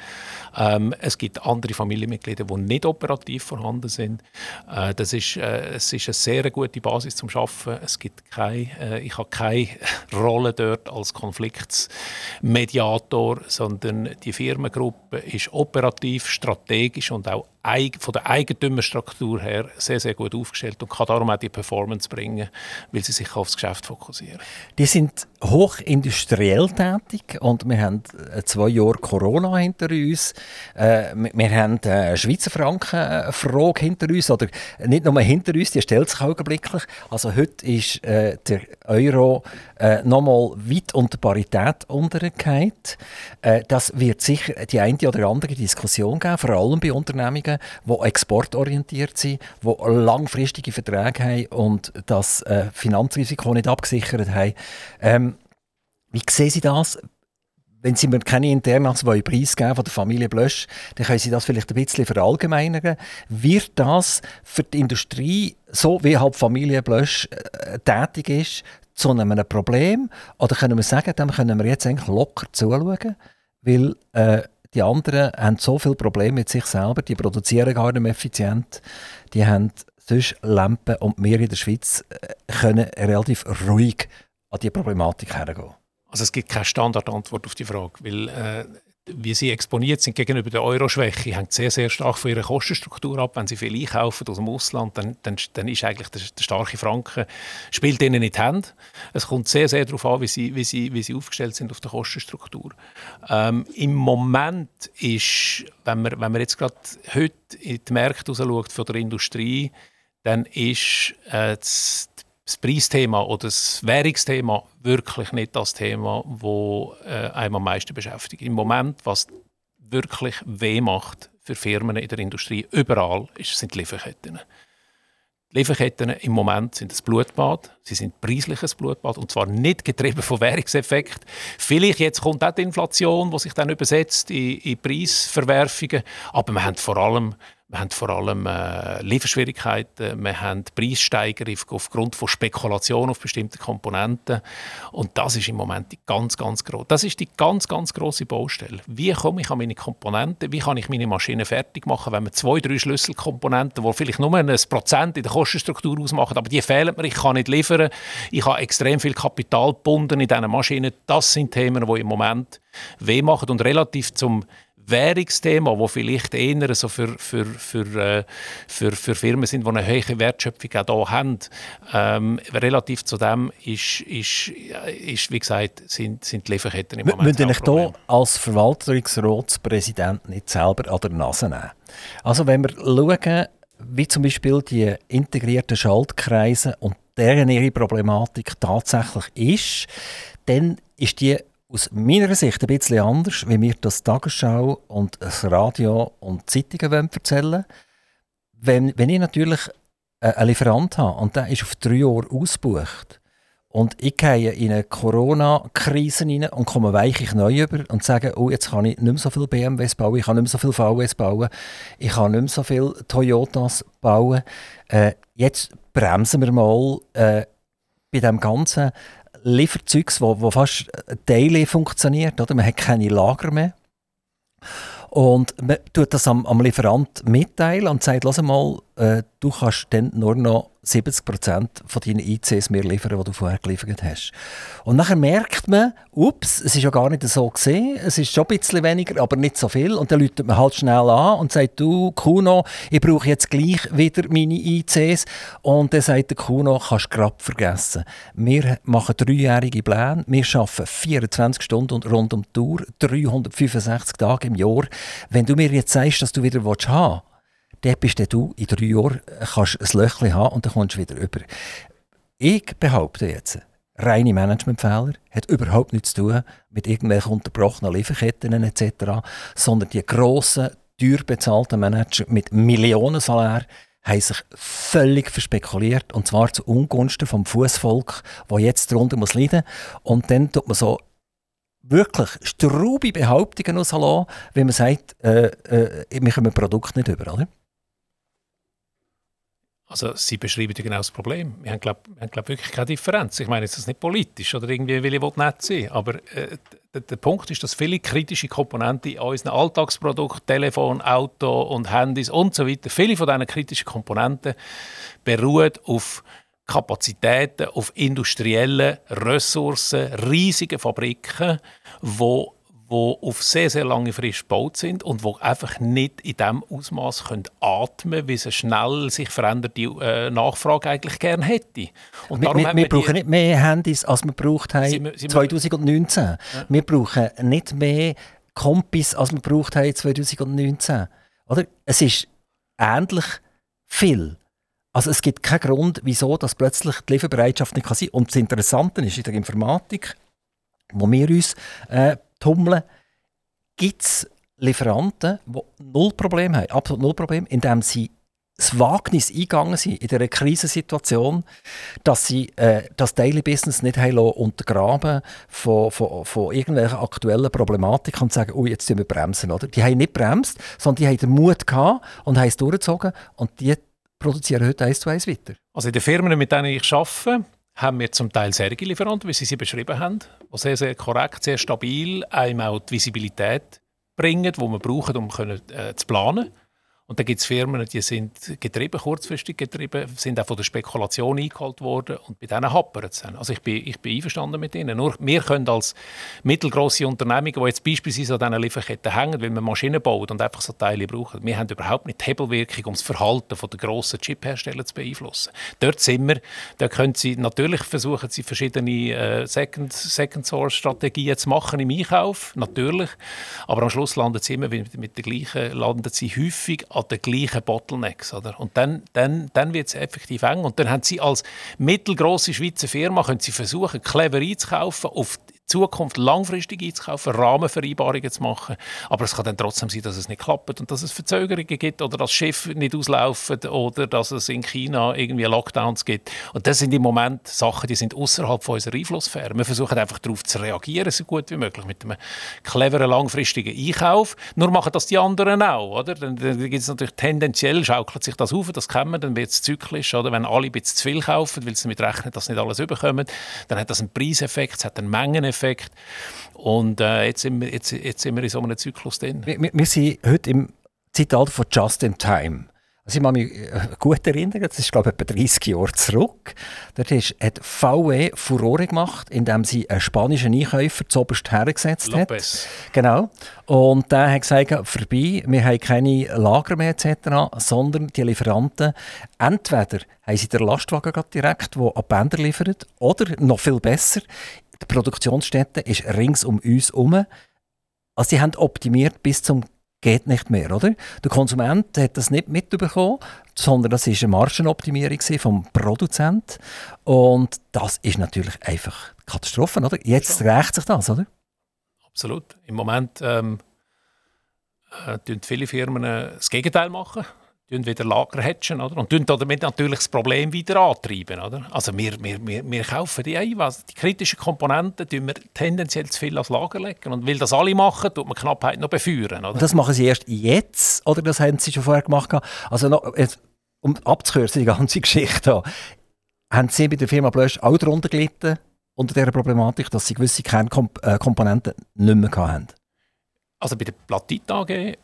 Ähm, es gibt andere Familienmitglieder, die nicht operativ vorhanden sind. Äh, das ist, äh, es ist eine sehr gute Basis zum Schaffen. Es gibt keine, äh, ich habe keine Rolle dort als Konfliktmediator, sondern die Firmengruppe ist operativ, strategisch und auch von der Eigentümerstruktur her sehr, sehr gut aufgestellt und kann darum auch die Performance bringen, weil sie sich aufs Geschäft fokussieren. Die sind hochindustriell tätig und wir haben äh, zwei Jahre Corona hinter uns. Äh, wir haben eine Schweizer Franken-Frage hinter uns, oder nicht nur hinter uns, die stellt sich augenblicklich. Also heute ist äh, der Euro äh, nochmal weit unter Parität untergegangen. Äh, das wird sicher die eine oder andere Diskussion geben, vor allem bei Unternehmungen, Unternehmen, die exportorientiert sind, die langfristige Verträge haben und das äh, Finanzrisiko nicht abgesichert haben. Ähm, wie sehen Sie das? Wenn Sie mir keine Internas preisgeben von der Familie Blösch, dann können Sie das vielleicht ein bisschen verallgemeinern. Wird das für die Industrie, so wie halt Familie Blösch äh, tätig ist, zu einem Problem? Oder können wir sagen, dem können wir jetzt eigentlich locker zuschauen? Weil äh, die anderen haben so viele Probleme mit sich selber, die produzieren gar nicht mehr effizient, die haben sonst Lampen und wir in der Schweiz äh, können relativ ruhig an die Problematik hergehen. Also es gibt keine Standardantwort auf die Frage, weil äh, wie sie exponiert sind gegenüber der Euro-Schwäche, hängt sehr, sehr stark von ihrer Kostenstruktur ab. Wenn sie viel einkaufen aus dem Ausland, dann, dann, dann ist eigentlich der, der, starke Franken, spielt ihnen nicht Hand. Es kommt sehr, sehr darauf an, wie sie, wie sie, wie sie aufgestellt sind auf der Kostenstruktur. Ähm, Im Moment ist, wenn man, wenn man jetzt gerade heute in die Märkte von der Industrie, dann ist äh, das, das Preisthema oder das Währungsthema wirklich nicht das Thema, das äh, einem am meisten beschäftigt. Im Moment, was wirklich weh macht für Firmen in der Industrie, überall, ist, sind die Lieferketten. Die Lieferketten im Moment sind ein Blutbad. Sie sind preisliches Blutbad und zwar nicht getrieben von Währungseffekt. Vielleicht jetzt kommt auch die Inflation, die sich dann übersetzt in, in Preisverwerfungen, aber wir haben vor allem wir haben vor allem äh, Lieferschwierigkeiten, wir haben Preissteigerungen aufgrund von Spekulation auf bestimmte Komponenten. Und das ist im Moment die ganz, ganz große. Das ist die ganz, ganz große Baustelle. Wie komme ich an meine Komponenten? Wie kann ich meine Maschine fertig machen, wenn man zwei, drei Schlüsselkomponenten, die vielleicht nur ein Prozent in der Kostenstruktur ausmachen, aber die fehlen mir, ich kann nicht liefern, ich habe extrem viel Kapital gebunden in diesen Maschinen. Das sind Themen, die im Moment weh machen und relativ zum Währungsthema, wo vielleicht eher so für, für, für, äh, für, für Firmen sind, die eine hohe Wertschöpfung auch hier haben, ähm, relativ zu dem ist, ist, ist, wie gesagt, sind, sind die Lieferketten im Moment Müssen Sie hier als Verwaltungsratspräsident nicht selber an der Nase nehmen? Also wenn wir schauen, wie zum Beispiel die integrierten Schaltkreise und deren ihre Problematik tatsächlich ist, dann ist die aus meiner Sicht ein bisschen anders, wie mir das Tagesschau und das Radio und Zeitungen erzählen wollen. Wenn, wenn ich natürlich einen Lieferant habe und der ist auf drei Jahre ausgebucht und ich gehe in eine Corona-Krise rein und komme weichlich neu über und sage, oh, jetzt kann ich nicht mehr so viele BMWs bauen, ich kann nicht mehr so viele VWs bauen, ich kann nicht mehr so viele Toyotas bauen. Äh, jetzt bremsen wir mal äh, bei dem ganzen Lieferzeugs, wo, wo fast daily funktioniert. Oder? Man hat keine Lager mehr. Und man tut das am, am Lieferant mitteilen und sagt, lass mal, äh, du kannst dann nur noch 70 von deinen ICs mehr liefern, die du vorher geliefert hast. Und nachher merkt man, ups, es ist ja gar nicht so gesehen, es ist schon ein bisschen weniger, aber nicht so viel. Und dann läutet man halt schnell an und sagt, du Kuno, ich brauche jetzt gleich wieder meine ICs. Und dann sagt der Kuno, kannst du gerade vergessen. Wir machen dreijährige Pläne, wir arbeiten 24 Stunden und rund um die Tour, 365 Tage im Jahr. Wenn du mir jetzt sagst, dass du wieder haben willst, dann bist du in drei Jahren kannst ein Löchchen haben und dann kommst du wieder über. Ich behaupte jetzt, reine Managementfehler, hat überhaupt nichts zu tun mit irgendwelchen unterbrochenen Lieferketten etc., sondern die grossen, teuer bezahlten Manager mit Millionensalär haben sich völlig verspekuliert und zwar zu Ungunsten vom Fußvolk, wo jetzt darunter muss leiden und dann tut man so wirklich straube Behauptungen rauslassen, wenn man sagt, äh, äh, wir ein Produkt nicht über, oder? Also Sie beschreiben ja genau das Problem. Wir haben, glaube glaub, wirklich keine Differenz. Ich meine, es ist nicht politisch oder irgendwie will ich nicht sein, aber äh, der, Punkt ist, dass viele kritische Komponenten in unseren Alltagsprodukten, Telefon, Auto und Handys und so weiter, viele von diesen kritischen Komponenten beruhen auf Kapazitäten, auf industriellen Ressourcen, riesige Fabriken, die die auf sehr, sehr lange Frist gebaut sind und die einfach nicht in dem Ausmaß atmen können, wie sie schnell sich veränderte äh, Nachfrage eigentlich gerne hätte. Und wir, wir, wir brauchen nicht mehr Handys, als wir gebraucht haben sie, sie 2019. Ja. Wir brauchen nicht mehr Kompis, als wir gebraucht haben 2019. Oder? Es ist ähnlich viel. Also es gibt keinen Grund, wieso das plötzlich die Lieferbereitschaft nicht sein kann. Und das Interessante ist in der Informatik, wo wir uns äh, tummeln, gibt es Lieferanten, die null Probleme haben, absolut null Probleme, indem sie das Wagnis eingegangen sind in dieser Krisensituation, dass sie äh, das Daily Business nicht untergraben von, von, von irgendwelchen aktuellen Problematiken und sagen, oh, jetzt müssen wir bremsen. Oder? Die haben nicht bremst, sondern die haben den Mut gehabt und haben es durchgezogen und die produzieren heute eins zu eins weiter. Also in den Firmen, mit denen ich arbeite, haben wir zum Teil sehr Lieferanten, wie Sie sie beschrieben haben, die sehr, sehr korrekt, sehr stabil einem auch die Visibilität bringen, die wir brauchen, um können, äh, zu planen. Und dann gibt es Firmen, die sind getrieben, kurzfristig getrieben, sind auch von der Spekulation eingeholt worden und bei denen hapert es Also ich bin, ich bin einverstanden mit ihnen. Nur wir können als mittelgroße Unternehmungen, die jetzt beispielsweise an diesen Lieferketten hängen, weil man Maschinen baut und einfach so Teile brauchen, wir haben überhaupt nicht die Hebelwirkung, um das Verhalten der grossen Chiphersteller zu beeinflussen. Dort sind wir, da können sie natürlich versuchen, sie verschiedene äh, Second, zu machen im Einkauf, natürlich, aber am Schluss landen sie immer mit, mit der gleichen, landen sie häufig an den gleichen Bottlenecks. Oder? Und dann, dann, dann wird es effektiv eng. Und dann haben sie als mittelgroße Schweizer Firma können sie versuchen, clever einzukaufen, auf Zukunft langfristig einzukaufen, Rahmenvereinbarungen zu machen. Aber es kann dann trotzdem sein, dass es nicht klappt und dass es Verzögerungen gibt oder dass Schiffe nicht auslaufen oder dass es in China irgendwie Lockdowns gibt. Und das sind im Moment Sachen, die sind außerhalb von unserer Einflusssphäre. Wir versuchen einfach darauf zu reagieren, so gut wie möglich, mit einem cleveren langfristigen Einkauf. Nur machen das die anderen auch, oder? Dann, dann gibt es natürlich tendenziell, schaukelt sich das auf, das kennen wir, dann wird es zyklisch, oder? Wenn alle ein bisschen zu viel kaufen, weil sie damit rechnen, dass sie nicht alles überkommen, dann hat das einen Preiseffekt, es hat einen Mengeneffekt, Effekt. Und äh, jetzt, sind wir, jetzt, jetzt sind wir in so einem Zyklus drin. Wir, wir sind heute im Zeitalter von Just in Time. Also ich kann mich äh, gut erinnern, das ist glaube ich etwa 30 Jahre zurück. Dort ist, hat VW Furore gemacht, indem sie einen spanischen Einkäufer zuoberst hergesetzt Lopez. hat. Genau. Und der hat gesagt, vorbei, wir haben keine Lager mehr etc., sondern die Lieferanten, entweder haben sie den Lastwagen direkt, der an Bänder liefert, oder noch viel besser, die Produktionsstätte ist rings um uns herum. Also sie haben optimiert bis zum geht nicht mehr, oder? Der Konsument hat das nicht mitbekommen, sondern das ist eine Margenoptimierung vom Produzent und das ist natürlich einfach Katastrophe, oder? Jetzt ja. rächt sich das, oder? Absolut. Im Moment ähm, äh, viele Firmen äh, das Gegenteil machen wieder Lager hatchen, oder? Und damit natürlich das Problem wieder antreiben. Oder? Also wir, wir, wir, kaufen die ein, die kritischen Komponenten tun wir tendenziell zu viel als Lager legen. Und weil das alle machen, tut man Knappheit noch befeuern. Oder? Das machen sie erst jetzt, oder das haben sie schon vorher gemacht? Also noch, jetzt, um abzukürzen, die ganze Geschichte haben Sie bei der Firma Blösch auch darunter gelitten, unter dieser Problematik, dass sie gewisse Kernkomponenten nicht mehr hatten? Also bei der Platit AG, äh,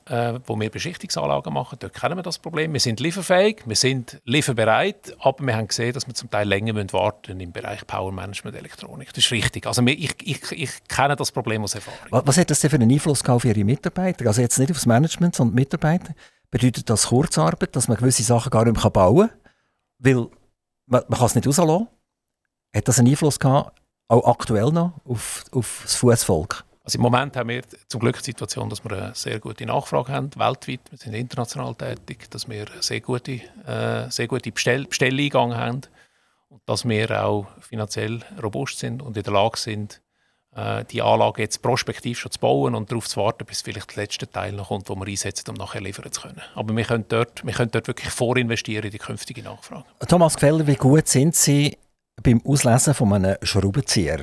wo wir Beschichtungsanlagen machen, dort kennen wir das Problem. Wir sind lieferfähig, wir sind lieferbereit, aber wir haben gesehen, dass wir zum Teil länger warten müssen im Bereich Power Management Elektronik. Das ist richtig. Also wir, ich, ich, ich kenne das Problem aus Erfahrung. Was, was hat das denn für einen Einfluss auf Ihre Mitarbeiter? Also jetzt nicht aufs Management, sondern Mitarbeiter. Bedeutet das Kurzarbeit, dass man gewisse Sachen gar nicht mehr bauen kann? Weil man, man kann es nicht rauslassen. Hat das einen Einfluss gehabt, auch aktuell noch, auf, auf das Fußvolk? Also im Moment haben wir zum Glück die Situation, dass wir eine sehr gute Nachfrage haben, weltweit. Wir sind international tätig, dass wir sehr gute, äh, sehr gute Bestell Bestelleingang haben und dass wir auch finanziell robust sind und in der Lage sind, äh, die Anlage jetzt prospektiv schon zu bauen und darauf zu warten, bis vielleicht der letzte Teil noch kommt, den wir einsetzen, um nachher liefern zu können. Aber wir können dort, wir können dort wirklich vorinvestieren in die künftige Nachfrage. Thomas Gefeller, wie gut sind Sie beim Auslesen von einem Schraubenzieher?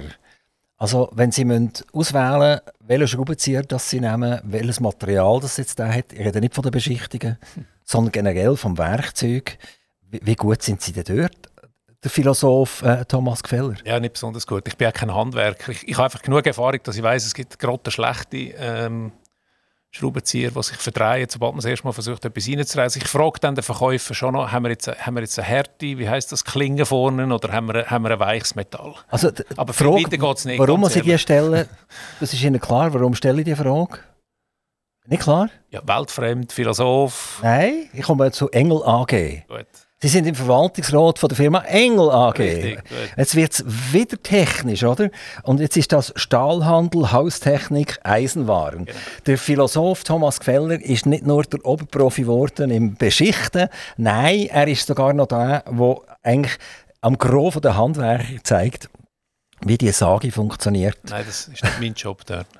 Also, wenn Sie müssen auswählen müssen, welchen Schraubenzieher das Sie nehmen, welches Material das jetzt da hat, ich rede nicht von den Beschichtungen, sondern generell vom Werkzeug, wie, wie gut sind Sie denn dort? Der Philosoph äh, Thomas Gefeller. Ja, nicht besonders gut. Ich bin ja kein Handwerker. Ich, ich habe einfach genug Erfahrung, dass ich weiß, es gibt gerade schlechte ähm, Schraubenzieher, die sich verdrehen, sobald man das erste Mal versucht, etwas reinzureißen. Ich frage dann den Verkäufer schon noch, haben wir jetzt, haben wir jetzt eine Härte, wie heisst das, Klingen vorne oder haben wir, haben wir ein weiches Metall? Also Aber Frage, geht's nicht. Warum muss ich die stellen? Das ist Ihnen klar, warum stelle ich die Frage? Nicht klar? Ja, weltfremd, Philosoph. Nein, ich komme zu Engel AG. Gut. Sie sind im Verwaltungsrat von der Firma Engel AG. Richtig, jetzt wird es wieder technisch, oder? Und jetzt ist das Stahlhandel, Haustechnik, Eisenwaren. Genau. Der Philosoph Thomas Gefeller ist nicht nur der Oberprofi geworden im Beschichten, nein, er ist sogar noch der, der eigentlich am Gros der Handwerker zeigt, wie die Sage funktioniert. Nein, das ist nicht mein Job dort.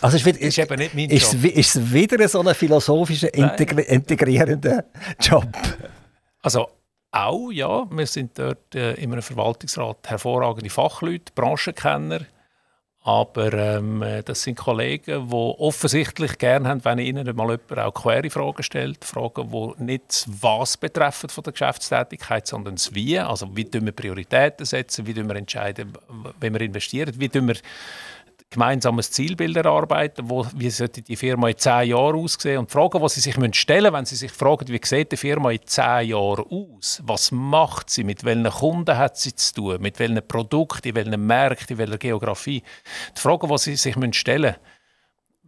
Also ist, wieder, ist, eben nicht mein Job. Ist, ist wieder so ein philosophischer, integri integrierender Job? Also auch, ja. Wir sind dort äh, in einem Verwaltungsrat hervorragende Fachleute, Branchenkenner. Aber ähm, das sind Kollegen, die offensichtlich gerne haben, wenn ihnen mal jemand auch Query-Fragen stellt. Fragen, die nicht das Was betreffen von der Geschäftstätigkeit, sondern das Wie. Also wie wir Prioritäten setzen, wie wir entscheiden, wenn wir investieren, wie wir gemeinsames Zielbild erarbeiten, wo, wie sollte die Firma in zehn Jahren aussehen? Und Fragen, die sie sich stellen müssen, wenn sie sich fragen, wie sieht die Firma in zehn Jahren aus, was macht sie, mit welchen Kunden hat sie zu tun, mit welchen Produkten, in welchen Märkten, in welcher Geografie, die Fragen, die sie sich stellen müssen,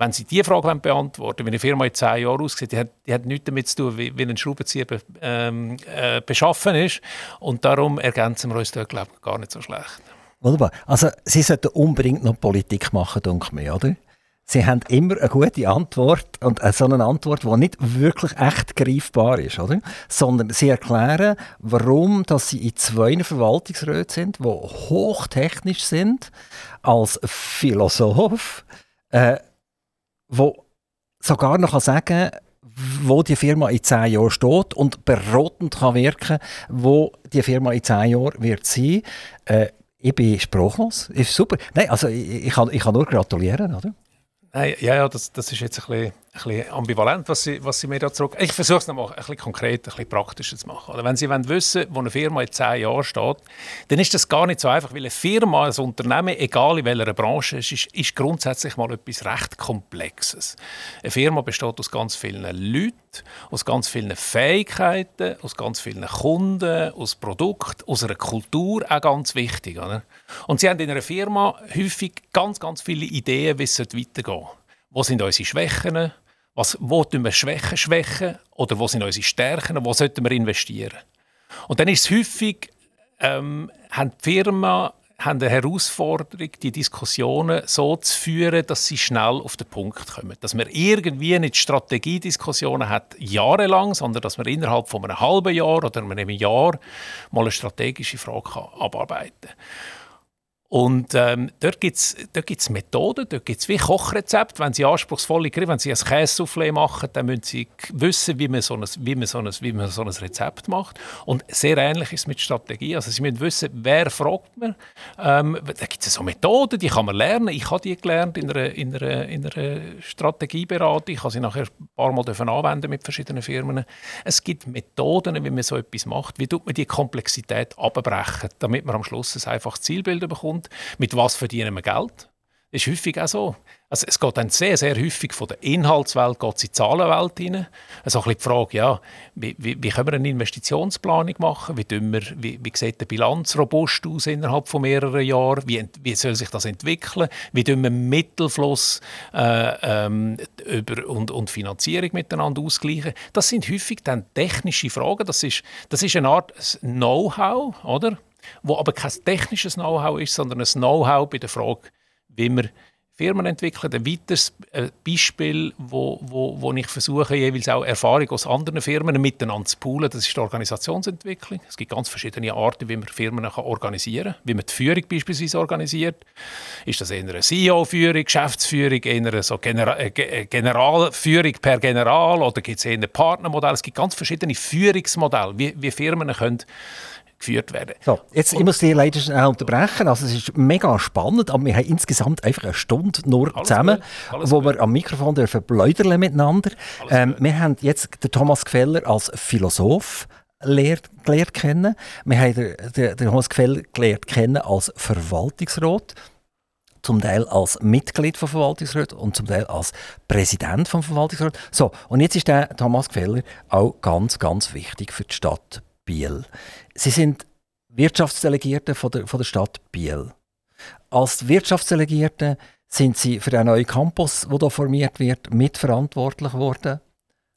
wenn Sie diese Frage beantworten wie eine Firma in zehn Jahren aussieht, die hat, die hat nichts damit zu tun, wie, wie ein Schraubenzieher be, ähm, äh, beschaffen ist. Und darum ergänzen wir uns dort, glaube ich, gar nicht so schlecht. Wunderbar. Also, Sie sollten unbedingt noch Politik machen, denke ich oder? Sie haben immer eine gute Antwort und so eine Antwort, die nicht wirklich echt greifbar ist, oder? Sondern sie erklären, warum dass sie in zwei Verwaltungsräten sind, die hochtechnisch sind, als Philosoph, äh, wo sogar noch sagen wo die Firma in zehn Jahren steht und beratend kann wirken, wo die Firma in zehn Jahren wird sein. Äh, ich bin sprachlos. Ist super. Nein, also ich, ich, kann, ich kann nur gratulieren, oder? Nein, ja, ja, das, das ist jetzt ein bisschen ein bisschen ambivalent, was Sie, was Sie mir da zurück... Ich versuche es nochmal ein bisschen konkret, ein bisschen praktischer zu machen. Oder wenn Sie wollen wissen wo eine Firma in zehn Jahren steht, dann ist das gar nicht so einfach, weil eine Firma, ein Unternehmen, egal in welcher Branche, ist, ist, ist grundsätzlich mal etwas recht Komplexes. Eine Firma besteht aus ganz vielen Leuten, aus ganz vielen Fähigkeiten, aus ganz vielen Kunden, aus Produkten, aus einer Kultur, auch ganz wichtig. Oder? Und Sie haben in einer Firma häufig ganz, ganz viele Ideen, wie es weitergehen sollte. Wo sind unsere Schwächen? Was, wo wir Schwächen schwächen? Oder wo sind unsere Stärken? Wo sollten wir investieren? Und dann ist es häufig, ähm, haben die Firmen haben eine Herausforderung, die Diskussionen so zu führen, dass sie schnell auf den Punkt kommen. Dass man irgendwie nicht Strategiediskussionen hat jahrelang, sondern dass man innerhalb von einem halben Jahr oder einem Jahr mal eine strategische Frage abarbeiten kann. Und ähm, dort gibt es dort gibt's Methoden, dort gibt es wie Kochrezepte. Wenn Sie anspruchsvolle Gerichte, wenn Sie ein Käsesoufflé machen, dann müssen Sie wissen, wie man, so ein, wie, man so ein, wie man so ein Rezept macht. Und sehr ähnlich ist es mit Strategie. Also Sie müssen wissen, wer fragt man. Ähm, da gibt es so Methoden, die kann man lernen. Ich habe die gelernt in einer, in einer, in einer Strategieberatung. Ich habe sie nachher ein paar Mal anwenden mit verschiedenen Firmen. Es gibt Methoden, wie man so etwas macht. Wie tut man die Komplexität abbrechen, damit man am Schluss ein einfaches Zielbild bekommt kommt, mit was verdienen wir Geld? Das ist häufig auch so. Also es geht dann sehr, sehr häufig von der Inhaltswelt geht in die Zahlenwelt hinein. Also ein bisschen die Frage, ja, wie, wie, wie können wir eine Investitionsplanung machen? Wie, wir, wie, wie sieht die Bilanz robust aus innerhalb von mehreren Jahren? Wie, wie soll sich das entwickeln? Wie tun wir Mittelfluss äh, ähm, über, und, und Finanzierung miteinander ausgleichen? Das sind häufig dann technische Fragen. Das ist, das ist eine Art Know-how, oder? Wo aber kein technisches Know-how ist, sondern ein Know-how bei der Frage, wie man Firmen entwickeln. Ein weiteres äh, Beispiel, wo, wo, wo ich versuche, jeweils auch Erfahrung aus anderen Firmen miteinander zu poolen, das ist die Organisationsentwicklung. Es gibt ganz verschiedene Arten, wie man Firmen organisieren kann. Wie man die Führung beispielsweise organisiert. Ist das eher eine CEO-Führung, Geschäftsführung, eher so Genera äh, äh, Generalführung per General oder gibt es eher ein Partnermodell? Es gibt ganz verschiedene Führungsmodelle, wie, wie Firmen können geführt werden. So, jetzt, ich muss dich leider schnell unterbrechen. Also, es ist mega spannend, aber wir haben insgesamt einfach eine Stunde nur zusammen, wo gut. wir am Mikrofon dürfen bläudern miteinander. Ähm, wir haben jetzt den Thomas Gefeller als Philosoph gelernt, gelernt kennen. Wir haben den, den, den Thomas Gefeller gelernt kennen als Verwaltungsrat zum Teil als Mitglied vom Verwaltungsrat und zum Teil als Präsident vom Verwaltungsrat. So, und jetzt ist der Thomas Gefeller auch ganz, ganz wichtig für die Stadt Biel. Sie sind Wirtschaftsdelegierte von der, von der Stadt Biel. Als Wirtschaftsdelegierte sind Sie für den neuen Campus, der hier formiert wird, mitverantwortlich geworden?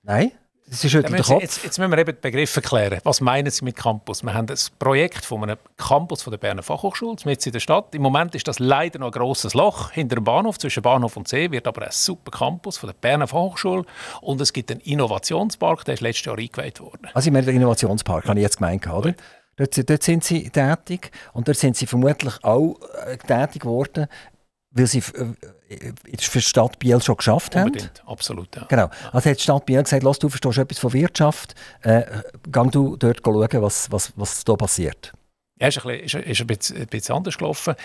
Nein? Sie schüttelt den Kopf. Jetzt, jetzt, müssen wir eben die Begriffe klären. Was meinen Sie mit Campus? Wir haben ein Projekt von einem Campus von der Berner Fachhochschule mitten in der Stadt. Im Moment ist das leider noch ein grosses Loch hinter dem Bahnhof, zwischen Bahnhof und See, wird aber ein super Campus von der Berner Fachhochschule. Und es gibt einen Innovationspark, der ist letztes Jahr eingeweiht worden. Also ich meine den Innovationspark, habe ich jetzt gemeint, oder? Dort, dort, sind Sie tätig und dort sind Sie vermutlich auch äh, tätig geworden, weil Sie äh, für die Stadt Biel schon geschafft Unbedingt, haben. absolut. Ja. Genau. Also hat die Stadt Biel gesagt, Lass, du verstehst etwas von Wirtschaft, äh, geh du dort schauen, was, was, was da passiert. Ja, ist ein bisschen, ist, ist ein bisschen anders gelaufen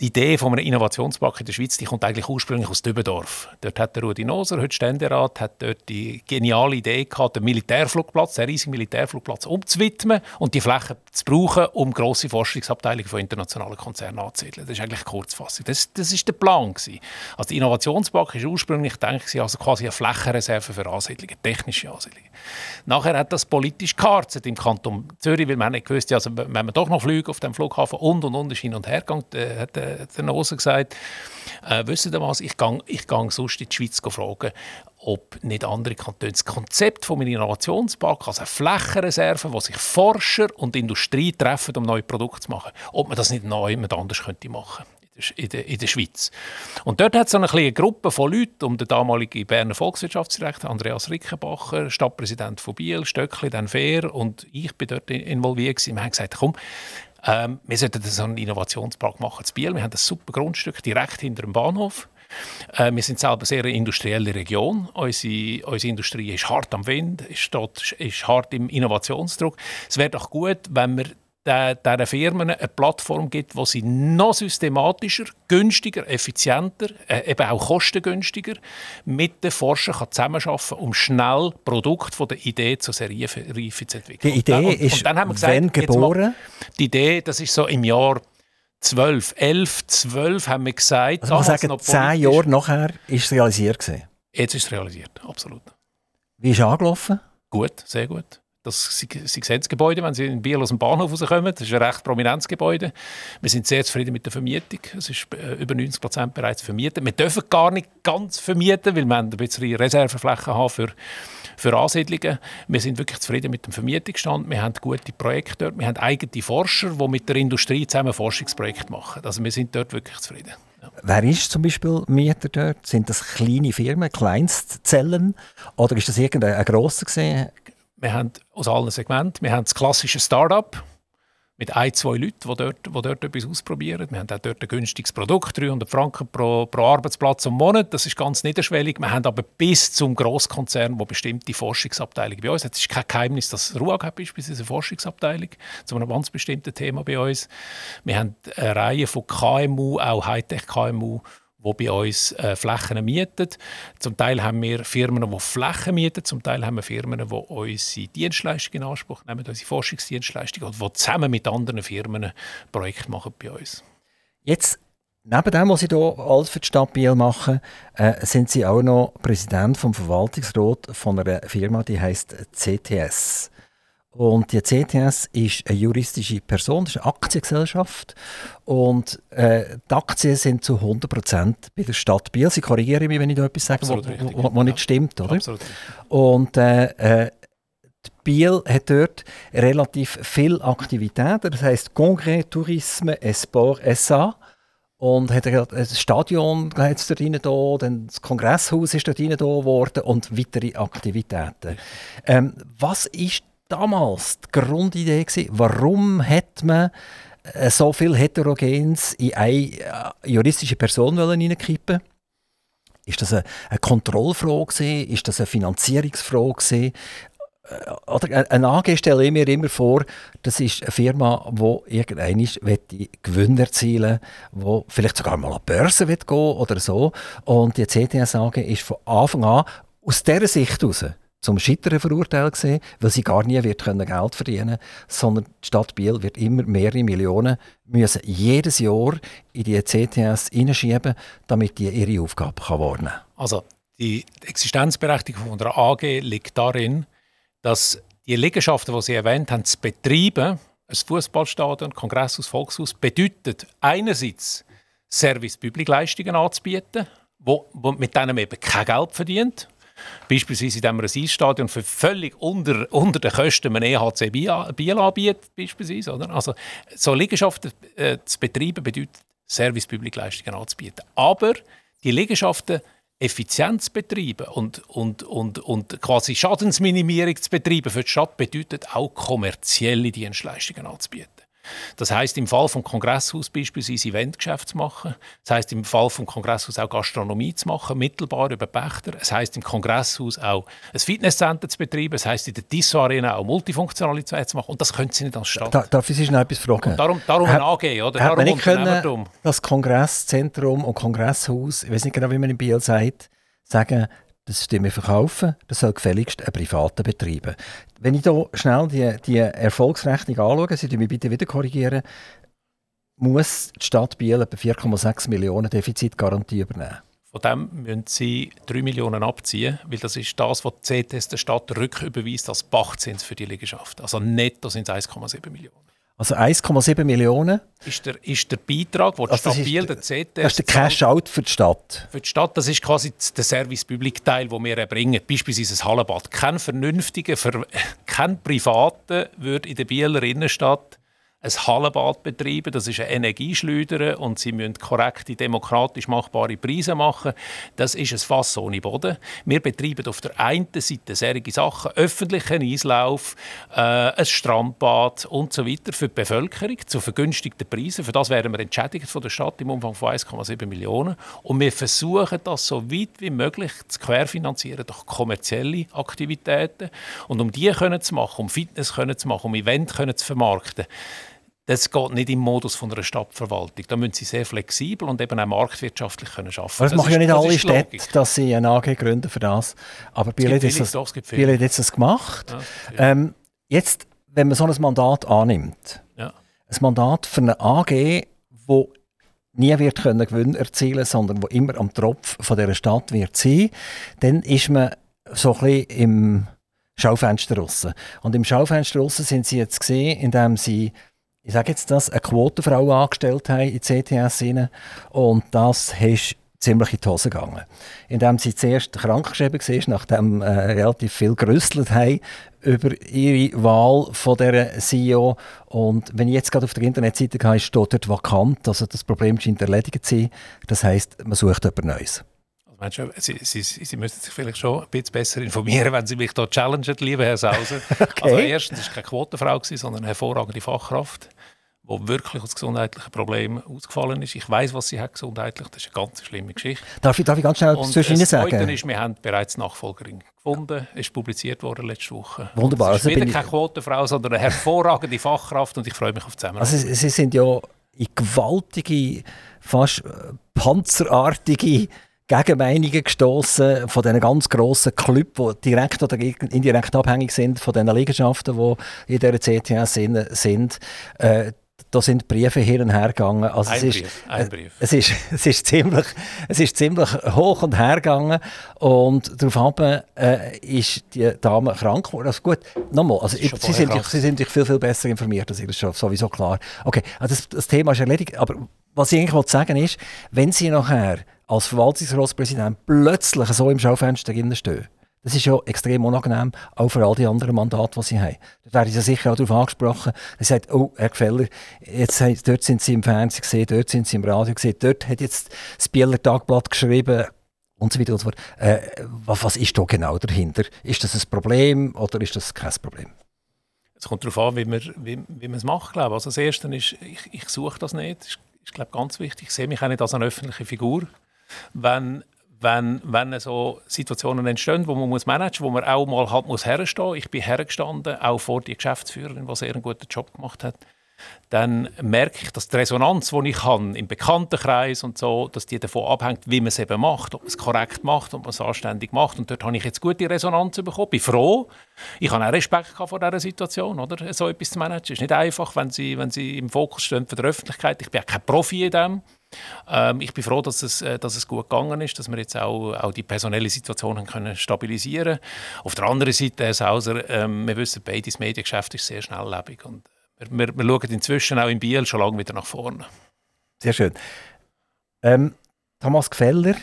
die Idee von einem Innovationspark in der Schweiz die kommt eigentlich ursprünglich aus Dübendorf. Dort hat der Rudi Noser, heute Ständerat, hat dort die geniale Idee gehabt, den Militärflugplatz, den riesigen Militärflugplatz umzuwidmen und die Fläche zu brauchen, um grosse Forschungsabteilungen von internationalen Konzernen anzusiedeln. Das ist eigentlich Kurzfassung. Das, das ist der Plan gewesen. Also der Innovationspark ist ursprünglich gedacht, also quasi eine Flächenreserve für Ansiedlungen, technische Ansiedlungen. Nachher hat das politisch gekartet im Kanton Zürich, weil man nicht gewusst, also wenn man doch noch fliegen auf dem Flughafen und und und ist hin und her gegangen, äh, hat äh, der Nose gesagt, äh, wisst ihr was, ich gehe ich gang sonst in die Schweiz fragen, ob nicht andere Kantone das Konzept vom Innovationspark, also eine Flächenreserve, wo sich Forscher und Industrie treffen, um neue Produkte zu machen, ob man das nicht neu jemand anders könnte machen in der, in der Schweiz. Und dort hat so eine kleine Gruppe von Leuten um den damaligen Berner Volkswirtschaftsdirektor Andreas Rickenbacher, Stadtpräsident von Biel, Stöckli, dann Fair und ich bin dort involviert. Wir haben gesagt, komm, ähm, wir sollten so einen Innovationspark machen zu Biel. Wir haben ein super Grundstück direkt hinter dem Bahnhof. Äh, wir sind selber sehr industrielle Region. Unsere, unsere Industrie ist hart am Wind, ist, dort, ist hart im Innovationsdruck. Es wäre doch gut, wenn wir diesen Firmen eine Plattform gibt, wo sie noch systematischer, günstiger, effizienter, äh, eben auch kostengünstiger mit den Forschern zusammenarbeiten kann, um schnell Produkt von der Idee zur Serienreife zu entwickeln. Die Idee und, ist und dann haben wir gesagt, wenn geboren? Mal, die Idee, das ist so im Jahr 12, 11, 12 haben wir gesagt. Also man sagen, zehn Jahre nachher ist es realisiert gewesen. Jetzt ist es realisiert, absolut. Wie ist es angelaufen? Gut, sehr gut. Das, Sie, Sie sehen das Gebäude, wenn Sie in Biel aus dem Bahnhof rauskommen. Das ist ein recht prominentes Gebäude. Wir sind sehr zufrieden mit der Vermietung. Es ist äh, über 90 Prozent bereits vermietet. Wir dürfen gar nicht ganz vermieten, weil wir ein bisschen Reserveflächen haben für, für Ansiedlungen. Wir sind wirklich zufrieden mit dem Vermietungsstand. Wir haben gute Projekte dort. Wir haben eigene Forscher, die mit der Industrie zusammen Forschungsprojekte machen. Also wir sind dort wirklich zufrieden. Wer ist zum Beispiel Mieter dort? Sind das kleine Firmen, Kleinstzellen? Oder ist das irgendein grosser? Wir haben aus allen Segmenten. Wir haben das klassische Start-up mit ein, zwei Leuten, die dort, die dort etwas ausprobieren. Wir haben auch dort ein günstiges Produkt, 300 Franken pro, pro Arbeitsplatz im Monat. Das ist ganz niederschwellig. Wir haben aber bis zum Grosskonzern, wo bestimmte Forschungsabteilungen bei uns hat. Es ist kein Geheimnis, dass RUAG hat beispielsweise eine Forschungsabteilung zu einem ganz bestimmten Thema bei uns. Wir haben eine Reihe von KMU, auch Hightech-KMU, die bei uns äh, Flächen mieten. Zum Teil haben wir Firmen, die Flächen mieten, zum Teil haben wir Firmen, die unsere Dienstleistungen in Anspruch nehmen, unsere Forschungsdienstleistungen, oder die zusammen mit anderen Firmen Projekte machen bei uns. Jetzt, neben dem, was Sie hier alles für die Stadt Biel machen, äh, sind Sie auch noch Präsident vom Verwaltungsrat von einer Firma, die heißt CTS. Und die CTS ist eine juristische Person, das ist eine Aktiengesellschaft. Und äh, die Aktien sind zu 100% bei der Stadt Biel. Sie korrigieren mich, wenn ich da etwas sage, was nicht stimmt. Oder? Absolut. Und äh, äh, Biel hat dort relativ viel Aktivitäten. Das heisst Congrès Tourisme et Sport SA. Und hat ein Stadion hat's dort rein, da, dann das Kongresshaus ist dort rein da worden und weitere Aktivitäten. Ähm, was ist damals die Grundidee gewesen? Warum hat man äh, so viel Heterogens in eine äh, juristische Person hineinkippen Ist das eine, Kontrollfrage? Gewesen? Ist das eine Finanzierungsfrage? Äh, oder eine AG stelle ich mir immer vor, das ist eine Firma, die irgendwann Gewinn erzielen will, die vielleicht sogar mal an die Börse gehen oder so. Und die CTS AG ist von Anfang an aus dieser Sicht heraus zum Scheitern verurteilt gesehen, weil sie gar nie wird können Geld verdienen sondern die Stadt Biel wird immer mehrere Millionen müssen jedes Jahr in die CTS hineinschieben, damit die ihre Aufgabe kann wahrnehmen kann. Also die Existenzberechtigung der AG liegt darin, dass die Liegenschaften, die Sie erwähnt haben, zu betreiben, ein Fußballstadion, Kongresshaus, Volkshaus, bedeutet einerseits Service-Public-Leistungen anzubieten, wo, wo mit denen eben kein Geld verdient Beispielsweise, indem man ein Eisstadion für völlig unter, unter den Kosten einem EHC Biel anbietet. Beispielsweise, oder? Also, so Liegenschaften äh, zu betreiben bedeutet, Service-Public-Leistungen anzubieten. Aber die Liegenschaften effizient zu betreiben und, und, und, und quasi Schadensminimierung zu betreiben für die Stadt bedeutet auch kommerzielle Dienstleistungen anzubieten. Das heißt im Fall vom Kongresshaus beispielsweise Eventgeschäft zu machen. Das heißt im Fall vom Kongresshaus auch Gastronomie zu machen, mittelbar über Pächter. Es heißt im Kongresshaus auch ein Fitnesscenter zu betreiben. Es heißt in der Tissot Arena auch Multifunktionalität zu machen. Und das können Sie nicht als Stadt. Da, darf ich Sie noch etwas fragen? Und darum darum hat, ein AG, oder? Hat man nicht können, das Kongresszentrum und Kongresshaus, ich weiß nicht genau, wie man in Biel sagt, sagen, das Stimme verkaufen, das soll gefälligst ein privater betreiben. Wenn ich hier schnell die, die Erfolgsrechnung anschaue, Sie mich bitte wieder korrigieren, muss die Stadt Biel etwa 4,6 Millionen Defizitgarantie übernehmen. Von dem müssen sie 3 Millionen abziehen, weil das ist das, was die CTS der Stadt rücküberweist als Pachtzins für die Liegenschaft. Also netto sind es 1,7 Millionen. Also 1,7 Millionen. Ist der, ist der Beitrag, den also die Stadt der CT... Das ist der Cash-out für die Stadt? Für die Stadt, das ist quasi der Service-Public-Teil, den wir erbringen. Beispielsweise ein Hallenbad. Kein vernünftiger, kein Privater würde in der Bieler Innenstadt ein Hallenbad betreiben. Das ist eine Energieschleuder und sie müssen korrekte, demokratisch machbare Preise machen. Das ist ein Fass ohne Boden. Wir betreiben auf der einen Seite solche Sachen, öffentlichen Eislauf, äh, ein Strandbad und so weiter für die Bevölkerung zu vergünstigten Preisen. Für das werden wir entschädigt von der Stadt im Umfang von 1,7 Millionen. Und wir versuchen das so weit wie möglich zu querfinanzieren durch kommerzielle Aktivitäten. Und um die können zu machen, um Fitness können zu machen, um Event können zu vermarkten, das geht nicht im Modus von einer Stadtverwaltung. Da müssen sie sehr flexibel und eben auch marktwirtschaftlich können arbeiten. Aber das, das machen ja nicht alle Städte, Logik. dass sie eine AG gründen für das. Aber Biel hat jetzt, das, gemacht. Ja, ähm, jetzt, wenn man so ein Mandat annimmt, ja. ein Mandat für eine AG, wo nie wird können Gewinn erzielen sondern wo immer am Tropf von dieser Stadt wird sein, dann ist man so ein bisschen im Schaufenster raus. Und im Schaufenster raus sind sie jetzt gesehen, indem sie ich sage jetzt das, eine Quotenfrau angestellt haben in CTS rein. und das ist ziemlich in die Hose gegangen. Indem sie zuerst krankgeschrieben war, nachdem äh, relativ viel gerüstelt haben über ihre Wahl von der CEO. Und wenn ich jetzt gerade auf der Internetseite gehe, steht dort vakant, also das Problem scheint erledigt zu sein. Das heisst, man sucht jemand Neues. Also Sie, Sie, Sie, müssen sich vielleicht schon ein bisschen besser informieren, wenn Sie mich hier challengen, lieber Herr Sauser. okay. Also erstens war es keine Quotenfrau, sondern eine hervorragende Fachkraft wo wirklich aus gesundheitlichen Problemen ausgefallen ist. Ich weiß, was sie hat gesundheitlich. Das ist eine ganz schlimme Geschichte. Darf ich, darf ich ganz schnell etwas zwischen Ihnen sagen? Das ist, wir haben bereits Nachfolgerin gefunden. Es ist publiziert worden letzte Woche. Wunderbar. Es ist also wieder keine Quotenfrau, sondern eine hervorragende Fachkraft und ich freue mich auf die Zusammenarbeit. Also Sie sind ja in gewaltige, fast äh, panzerartige Gegenmeinungen gestoßen von diesen ganz grossen Clubs, die direkt oder indirekt abhängig sind von den Liegenschaften, die in dieser CTS sind. Äh, da sind Briefe hin und her gegangen. Also ein es, Brief, ist, ein Brief. es, ist, es, ist ziemlich, es ist ziemlich hoch und her gegangen und daraufhin äh, ist die Dame krank geworden. Also gut, nochmal, also ich, sie, sind, sie sind viel, viel besser informiert, das ist schon sowieso klar. Okay, also das, das Thema ist erledigt, aber was ich eigentlich sagen ist, wenn Sie nachher als Verwaltungsratspräsident plötzlich so im Schaufenster stehen, das ist ja extrem unangenehm, auch für all die anderen Mandate, die sie haben. Da werden sie sicher auch darauf angesprochen. Er sagt, oh, Herr Gefeller, jetzt, dort sind Sie im Fernsehen gesehen, dort sind Sie im Radio gesehen, dort hat jetzt das Bieler Tagblatt geschrieben und so weiter und so fort. Äh, was ist da genau dahinter? Ist das ein Problem oder ist das kein Problem? Es kommt darauf an, wie man, wie, wie man es macht, glaube ich. Also das Erste ist, ich, ich suche das nicht. Das ist, ist glaube ganz wichtig. Ich sehe mich auch nicht als eine öffentliche Figur. Wenn wenn, wenn so Situationen entstehen, wo man muss managen muss, wo man auch mal halt muss herstehen. Ich bin hergestanden, auch vor die Geschäftsführerin, die sehr einen guten Job gemacht hat. Dann merke ich, dass die Resonanz, die ich habe, im Bekanntenkreis und so, dass die davon abhängt, wie man es eben macht, ob man es korrekt macht, ob man es anständig macht. Und dort habe ich jetzt gute Resonanz bekommen. Bin froh. Ich habe auch Respekt vor dieser Situation, oder? so etwas zu managen. Ist nicht einfach, wenn sie, wenn sie im Fokus stehen für die Öffentlichkeit. Ich bin auch kein Profi in dem. Ähm, ich bin froh, dass es, äh, dass es gut gegangen ist, dass wir jetzt auch, auch die personelle Situation haben können stabilisieren Auf der anderen Seite, Herr Sauser, ähm, wir wissen, beides Mediengeschäft ist sehr schnelllebig und wir, wir, wir schauen inzwischen auch in Biel schon lange wieder nach vorne. Sehr schön. Ähm, Thomas Gefeller,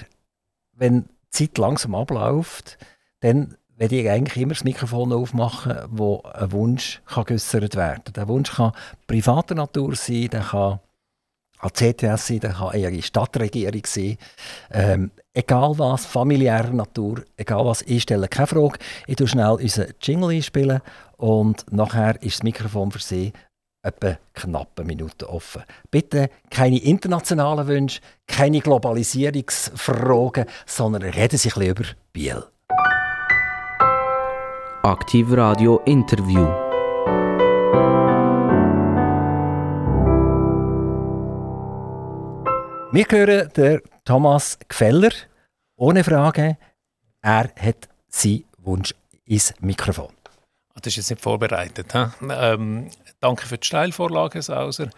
wenn die Zeit langsam abläuft, dann werde ich eigentlich immer das Mikrofon aufmachen, wo ein Wunsch kann geäußert werden kann. Der Wunsch kann privater Natur sein, der kann an CTS sein, das kann eher Stadtregierung sein. Ähm, egal was, familiärer Natur, egal was, ich stelle keine Frage. Ich tue schnell unseren Jingle einspielen und nachher ist das Mikrofon für Sie etwa knappe Minuten offen. Bitte keine internationalen Wünsche, keine Globalisierungsfragen, sondern reden Sie ein bisschen über Biel. Aktiv Radio Interview. Wir hören den Thomas Gefeller. Ohne Frage, er hat seinen Wunsch ins Mikrofon. Ah, das ist jetzt nicht vorbereitet. Ähm, danke für die Steilvorlage, Sauser.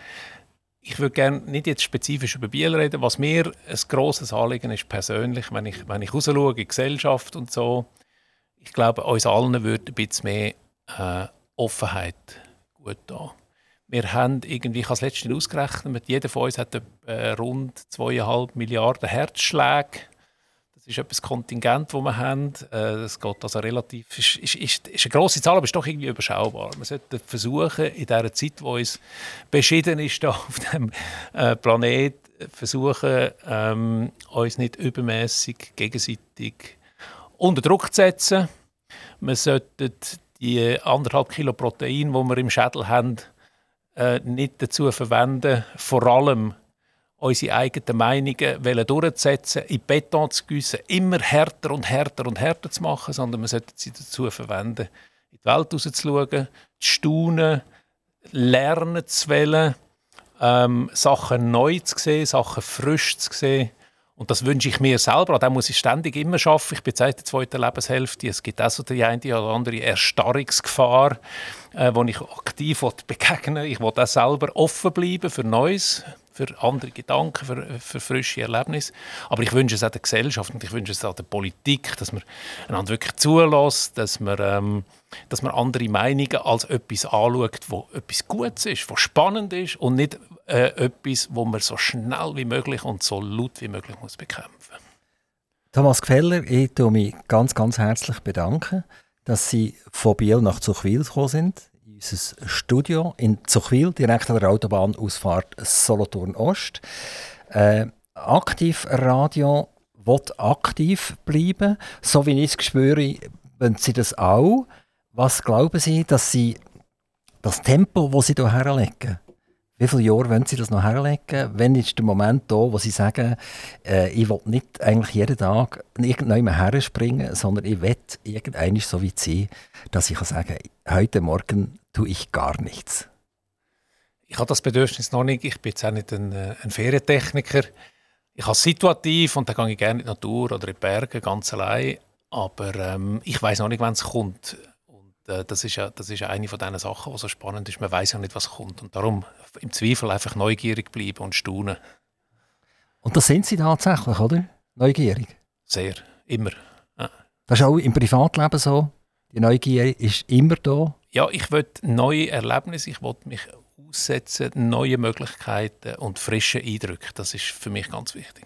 Ich würde gerne nicht jetzt spezifisch über Biel reden. Was mir ein grosses Anliegen ist, persönlich, wenn ich, wenn ich rausschaue in die Gesellschaft und so, ich glaube, uns allen würde ein bisschen mehr äh, Offenheit gut tun. Wir haben irgendwie, ich habe es letztens ausgerechnet, jeder von uns hat äh, rund 2,5 Milliarden Herzschläge. Das ist etwas Kontingent, das wir haben. Äh, das geht also relativ, ist, ist, ist, eine grosse Zahl, aber ist doch irgendwie überschaubar. Wir sollten versuchen, in dieser Zeit, die uns beschieden ist, auf dem äh, Planet, versuchen, ähm, uns nicht übermäßig gegenseitig unter Druck zu setzen. Wir sollten die anderthalb Kilo Protein, die wir im Schädel haben, äh, nicht dazu verwenden, vor allem unsere eigenen Meinungen durchzusetzen, in Beton zu gießen, immer härter und härter und härter zu machen, sondern man sollte sie dazu verwenden, in die Welt rauszuschauen, zu staunen, lernen zu wollen, ähm, Sachen neu zu sehen, Sachen frisch zu sehen. Und das wünsche ich mir selber. Da muss ich ständig immer schaffen. Ich bin seit der zweiten Lebenshälfte. Es gibt auch so die eine oder andere Erstarrungsgefahr, äh, wo ich aktiv begegnen will. Ich will auch selber offen bleiben für Neues, für andere Gedanken, für, für frische Erlebnisse. Aber ich wünsche es auch der Gesellschaft und ich wünsche es auch der Politik, dass man einander wirklich zulässt, dass man, ähm, dass man andere Meinungen als etwas anschaut, wo etwas Gutes ist, was spannend ist und nicht äh, etwas, wo man so schnell wie möglich und so laut wie möglich muss bekämpfen Thomas Gefeller, ich bedanke mich ganz, ganz herzlich bedanken, dass Sie von Biel nach Zuchwil gekommen sind, in unser Studio in Zuchwil, direkt an der Autobahnausfahrt Solothurn Ost. Äh, Radio will aktiv bleiben, so wie ich es spüre, wenn Sie das auch. Was glauben Sie, dass Sie das Tempo, das Sie hier herlegen, wie viele Jahre wollen Sie das noch herlegen? Wann ist der Moment da, wo Sie sagen, äh, ich will nicht eigentlich jeden Tag irgendwann herspringen, sondern ich will irgendwann so wie Sie, dass ich kann sagen heute Morgen tue ich gar nichts? Ich habe das Bedürfnis noch nicht. Ich bin jetzt auch nicht ein, äh, ein Ferientechniker. Ich habe situativ und dann gehe ich gerne in die Natur oder in die Berge ganz allein. Aber ähm, ich weiß noch nicht, wann es kommt. Äh, das ist ja, das ist ja eine von diesen Sachen, die so spannend ist. Man weiß ja nicht, was kommt. Und darum im Zweifel einfach neugierig bleiben und staunen. Und das sind Sie tatsächlich, oder? Neugierig? Sehr, immer. Ja. Das ist auch im Privatleben so? Die Neugier ist immer da? Ja, ich will neue Erlebnisse, ich will mich aussetzen, neue Möglichkeiten und frische Eindrücke. Das ist für mich ganz wichtig.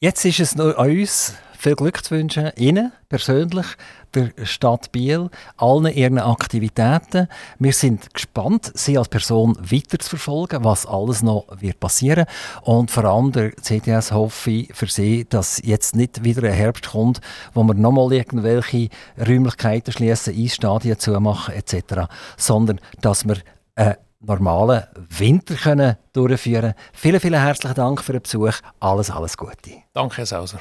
Jetzt ist es noch an uns, viel Glück zu wünschen, Ihnen persönlich, der Stadt Biel, allen Ihren Aktivitäten. Wir sind gespannt, Sie als Person weiter zu verfolgen, was alles noch wird passieren Und vor allem der CDS hoffe ich für Sie, dass jetzt nicht wieder ein Herbst kommt, wo wir nochmal irgendwelche Räumlichkeiten schließen, Eisstadien zumachen etc., sondern dass wir äh, normalen Winter können durchführen. Vielen, vielen herzlichen Dank für den Besuch. Alles, alles Gute. Danke, Herr Sauser.